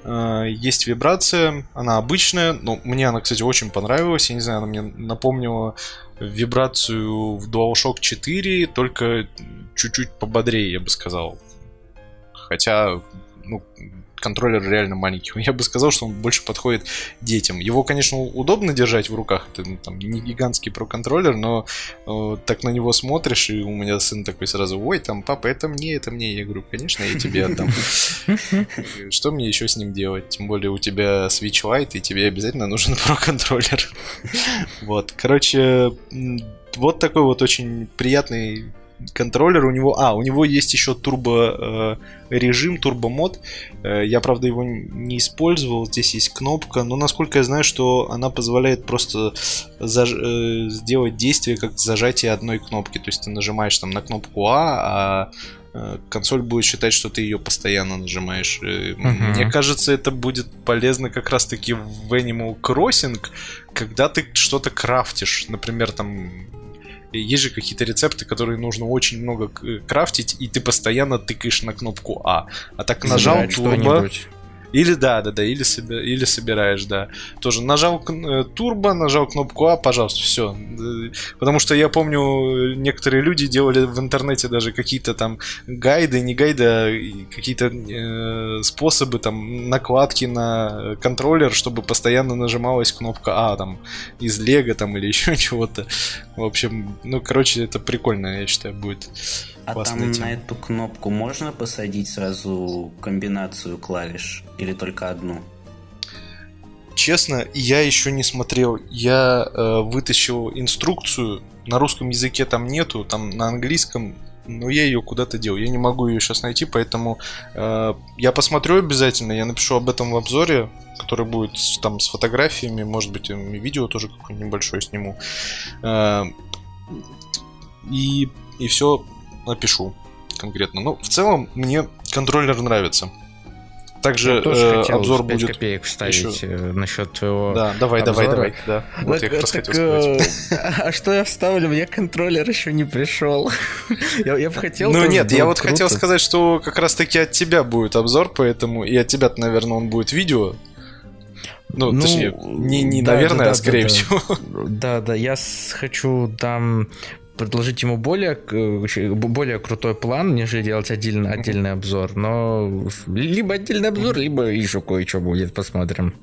э, есть вибрация, она обычная, но мне она, кстати, очень понравилась, я не знаю, она мне напомнила вибрацию в DualShock 4, только чуть-чуть пободрее, я бы сказал. Хотя, ну, контроллер реально маленький. (laughs) Я бы сказал, что он больше подходит детям. Его, конечно, удобно держать в руках. Это ну, там, не гигантский про-контроллер, но э, так на него смотришь, и у меня сын такой сразу, ой, там, папа, это мне, это мне. Я говорю, конечно, я тебе отдам. (laughs) Что мне еще с ним делать? Тем более у тебя Switch Lite, и тебе обязательно нужен (laughs) про-контроллер. Вот, короче, вот такой вот очень приятный контроллер у него... А, у него есть еще турбо э, режим, турбо мод. Э, я, правда, его не использовал. Здесь есть кнопка. Но, насколько я знаю, что она позволяет просто заж... э, сделать действие как зажатие одной кнопки. То есть ты нажимаешь там на кнопку А, а э, консоль будет считать, что ты ее постоянно нажимаешь. Uh-huh. Мне кажется, это будет полезно как раз-таки в Animal Crossing, когда ты что-то крафтишь. Например, там есть же какие-то рецепты, которые нужно очень много крафтить, и ты постоянно тыкаешь на кнопку А. А так нажал турбо, или да, да, да, или, соби... или собираешь, да. Тоже нажал э, турбо, нажал кнопку А, пожалуйста, все. Потому что я помню, некоторые люди делали в интернете даже какие-то там гайды, не гайды, а какие-то э, способы там накладки на контроллер, чтобы постоянно нажималась кнопка А, там, из Лего там или (laughs) еще чего-то. В общем, ну, короче, это прикольно, я считаю, будет. А там тема. на эту кнопку можно посадить сразу комбинацию клавиш или только одну? Честно, я еще не смотрел. Я э, вытащил инструкцию. На русском языке там нету, там на английском. Но я ее куда-то дел. Я не могу ее сейчас найти, поэтому э, я посмотрю обязательно. Я напишу об этом в обзоре, который будет там с фотографиями, может быть, и видео тоже какое-нибудь небольшое сниму. Э, и, и все напишу конкретно. Но в целом мне контроллер нравится. Также я тоже э, хотел обзор 5 будет копеек вставить еще... Э, насчет твоего Да, давай, обзора. давай, давай. Да. Вот так, я раз хотел сказать. (laughs) А что я вставлю? Мне контроллер еще не пришел. (laughs) я, я бы хотел... Ну нет, я вот круто. хотел сказать, что как раз таки от тебя будет обзор, поэтому и от тебя, наверное, он будет видео. Ну, ну точнее, не, не да, наверное, да, а скорее да, всего. Да, да, я хочу там предложить ему более, более крутой план, нежели делать отдельный, отдельный обзор. Но либо отдельный обзор, либо еще кое-что будет, посмотрим.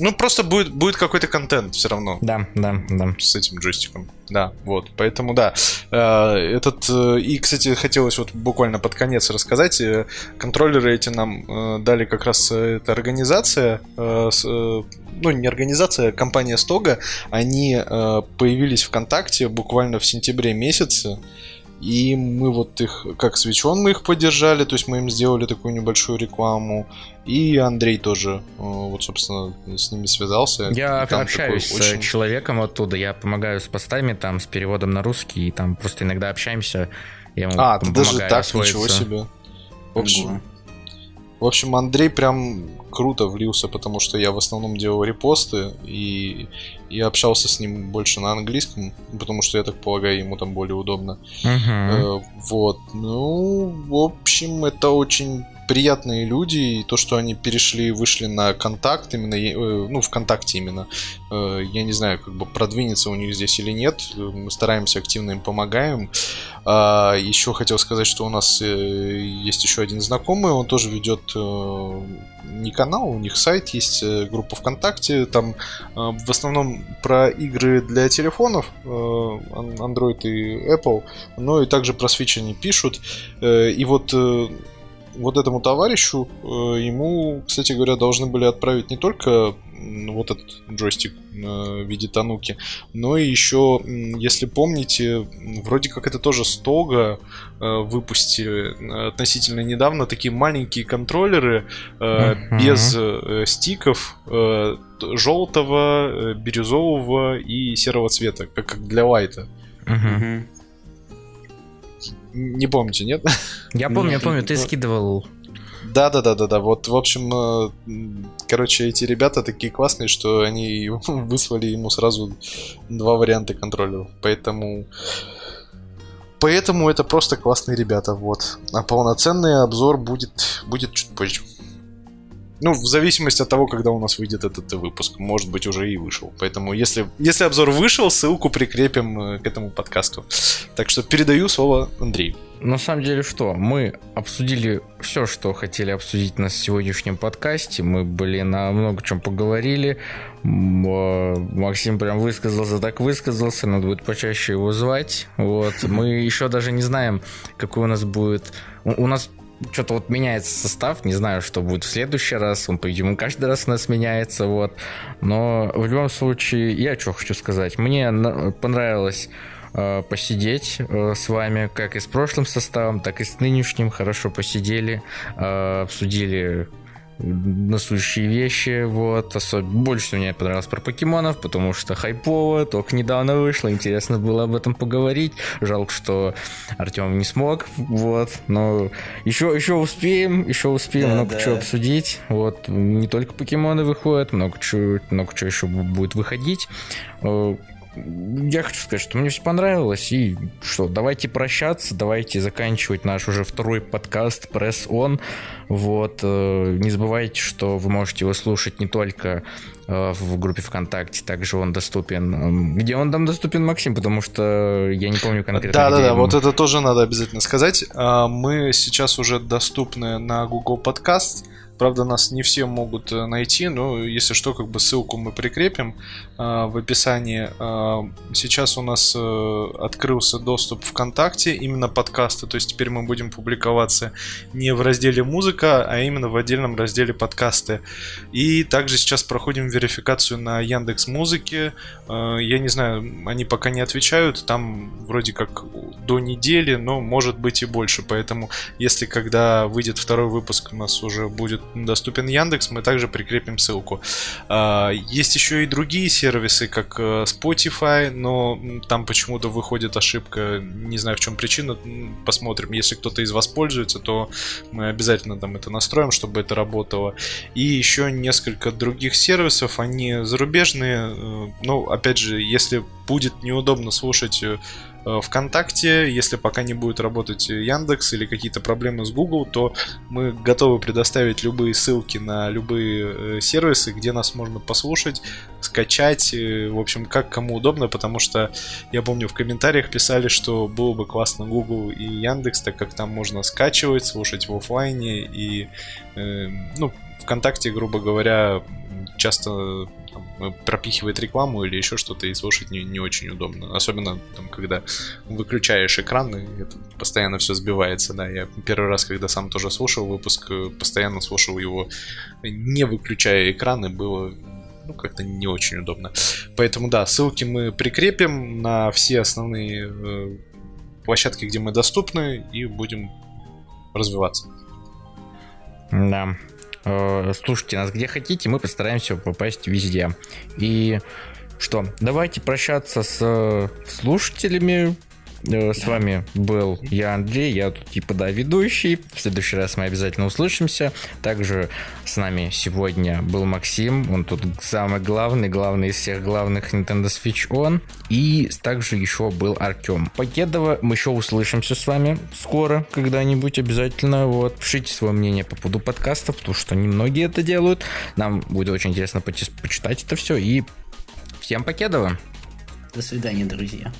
Ну, просто будет, будет какой-то контент все равно. Да, да, да. С этим джойстиком. Да, вот. Поэтому, да. Э, этот... Э, и, кстати, хотелось вот буквально под конец рассказать. Э, контроллеры эти нам дали как раз эта организация, ну, не организация, а компания Стога. Они появились ВКонтакте буквально в сентябре месяце. И мы вот их, как свечон мы их поддержали, то есть мы им сделали такую небольшую рекламу. И Андрей тоже, э, вот, собственно, с ними связался. Я общаюсь с очень... человеком оттуда, я помогаю с постами, там, с переводом на русский, и там просто иногда общаемся. Я ему а, ты даже так, освоиться. ничего себе. В общем, в общем, Андрей прям круто влился, потому что я в основном делал репосты и, и общался с ним больше на английском, потому что, я так полагаю, ему там более удобно. Uh-huh. Э, вот. Ну, в общем, это очень приятные люди, и то, что они перешли, вышли на контакт, именно, э, ну, ВКонтакте именно, э, я не знаю, как бы продвинется у них здесь или нет, мы стараемся, активно им помогаем. А, еще хотел сказать, что у нас э, есть еще один знакомый, он тоже ведет не канал, у них сайт есть, группа ВКонтакте, там в основном про игры для телефонов, Android и Apple, но и также про Switch они пишут. И вот вот этому товарищу, э, ему, кстати говоря, должны были отправить не только вот этот джойстик э, в виде Тануки, но и еще, если помните, вроде как это тоже Стога э, выпустили относительно недавно такие маленькие контроллеры uh-huh. без стиков желтого, бирюзового и серого цвета, как для лайта. Uh-huh. Не помните, нет? Я помню, я помню, ты скидывал. Да, да, да, да, да. Вот, в общем, э, короче, эти ребята такие классные, что они (laughs) выслали ему сразу два варианта контроллеров. Поэтому. Поэтому это просто классные ребята, вот. А полноценный обзор будет, будет чуть позже. Ну, в зависимости от того, когда у нас выйдет этот выпуск. Может быть, уже и вышел. Поэтому, если, если обзор вышел, ссылку прикрепим э, к этому подкасту. Так что передаю слово Андрею. На самом деле что? Мы обсудили все, что хотели обсудить на сегодняшнем подкасте. Мы были на много чем поговорили. Э, Максим прям высказался, так высказался. Надо будет почаще его звать. Вот. Мы (laughs) еще даже не знаем, какой у нас будет... У нас что-то вот меняется состав, не знаю, что будет в следующий раз, он, по-видимому, каждый раз у нас меняется, вот. Но в любом случае, я что хочу сказать, мне понравилось э, посидеть э, с вами, как и с прошлым составом, так и с нынешним, хорошо посидели, э, обсудили насущие вещи, вот, особенно больше мне понравилось про покемонов, потому что хайпово, только недавно вышло, интересно было об этом поговорить, жалко, что Артем не смог, вот, но еще, еще успеем, еще успеем да, много да. чего обсудить, вот, не только покемоны выходят, много чего, много чего еще будет выходить, э, я хочу сказать, что мне все понравилось. И что, давайте прощаться, давайте заканчивать наш уже второй подкаст Press On. Вот. Э, не забывайте, что вы можете его слушать не только э, в группе ВКонтакте, также он доступен. Где он там доступен, Максим? Потому что я не помню конкретно. Да, да, да, вот это тоже надо обязательно сказать. А, мы сейчас уже доступны на Google Podcast. Правда, нас не все могут э, найти, но если что, как бы ссылку мы прикрепим э, в описании. Э, сейчас у нас э, открылся доступ ВКонтакте, именно подкасты, то есть теперь мы будем публиковаться не в разделе музыка, а именно в отдельном разделе подкасты. И также сейчас проходим верификацию на Яндекс Музыке. Э, я не знаю, они пока не отвечают, там вроде как до недели, но может быть и больше. Поэтому, если когда выйдет второй выпуск, у нас уже будет доступен Яндекс, мы также прикрепим ссылку. А, есть еще и другие сервисы, как э, Spotify, но там почему-то выходит ошибка, не знаю в чем причина, посмотрим. Если кто-то из вас пользуется, то мы обязательно там это настроим, чтобы это работало. И еще несколько других сервисов, они зарубежные, э, ну, опять же, если будет неудобно слушать Э, ВКонтакте, если пока не будет работать Яндекс или какие-то проблемы с Google, то мы готовы предоставить любые ссылки на любые э, сервисы, где нас можно послушать, скачать, э, в общем, как кому удобно, потому что я помню в комментариях писали, что было бы классно Google и Яндекс, так как там можно скачивать, слушать в офлайне и, э, ну, ВКонтакте, грубо говоря, часто пропихивает рекламу или еще что-то и слушать не, не очень удобно. Особенно там, когда выключаешь экран, и это постоянно все сбивается. Да, я первый раз, когда сам тоже слушал выпуск, э, постоянно слушал его не выключая экран, и было ну, как-то не очень удобно. Поэтому, да, ссылки мы прикрепим на все основные э, площадки, где мы доступны, и будем развиваться. Да. Э, слушайте нас где хотите, мы постараемся попасть везде. И что, давайте прощаться с слушателями, Э, с вами был я, Андрей, я тут типа, да, ведущий. В следующий раз мы обязательно услышимся. Также с нами сегодня был Максим, он тут самый главный, главный из всех главных Nintendo Switch On. И также еще был Артем Покедова. Мы еще услышимся с вами скоро, когда-нибудь обязательно. Вот, пишите свое мнение по поводу подкаста, потому что немногие это делают. Нам будет очень интересно почитать это все. И всем Покедова. До свидания, друзья.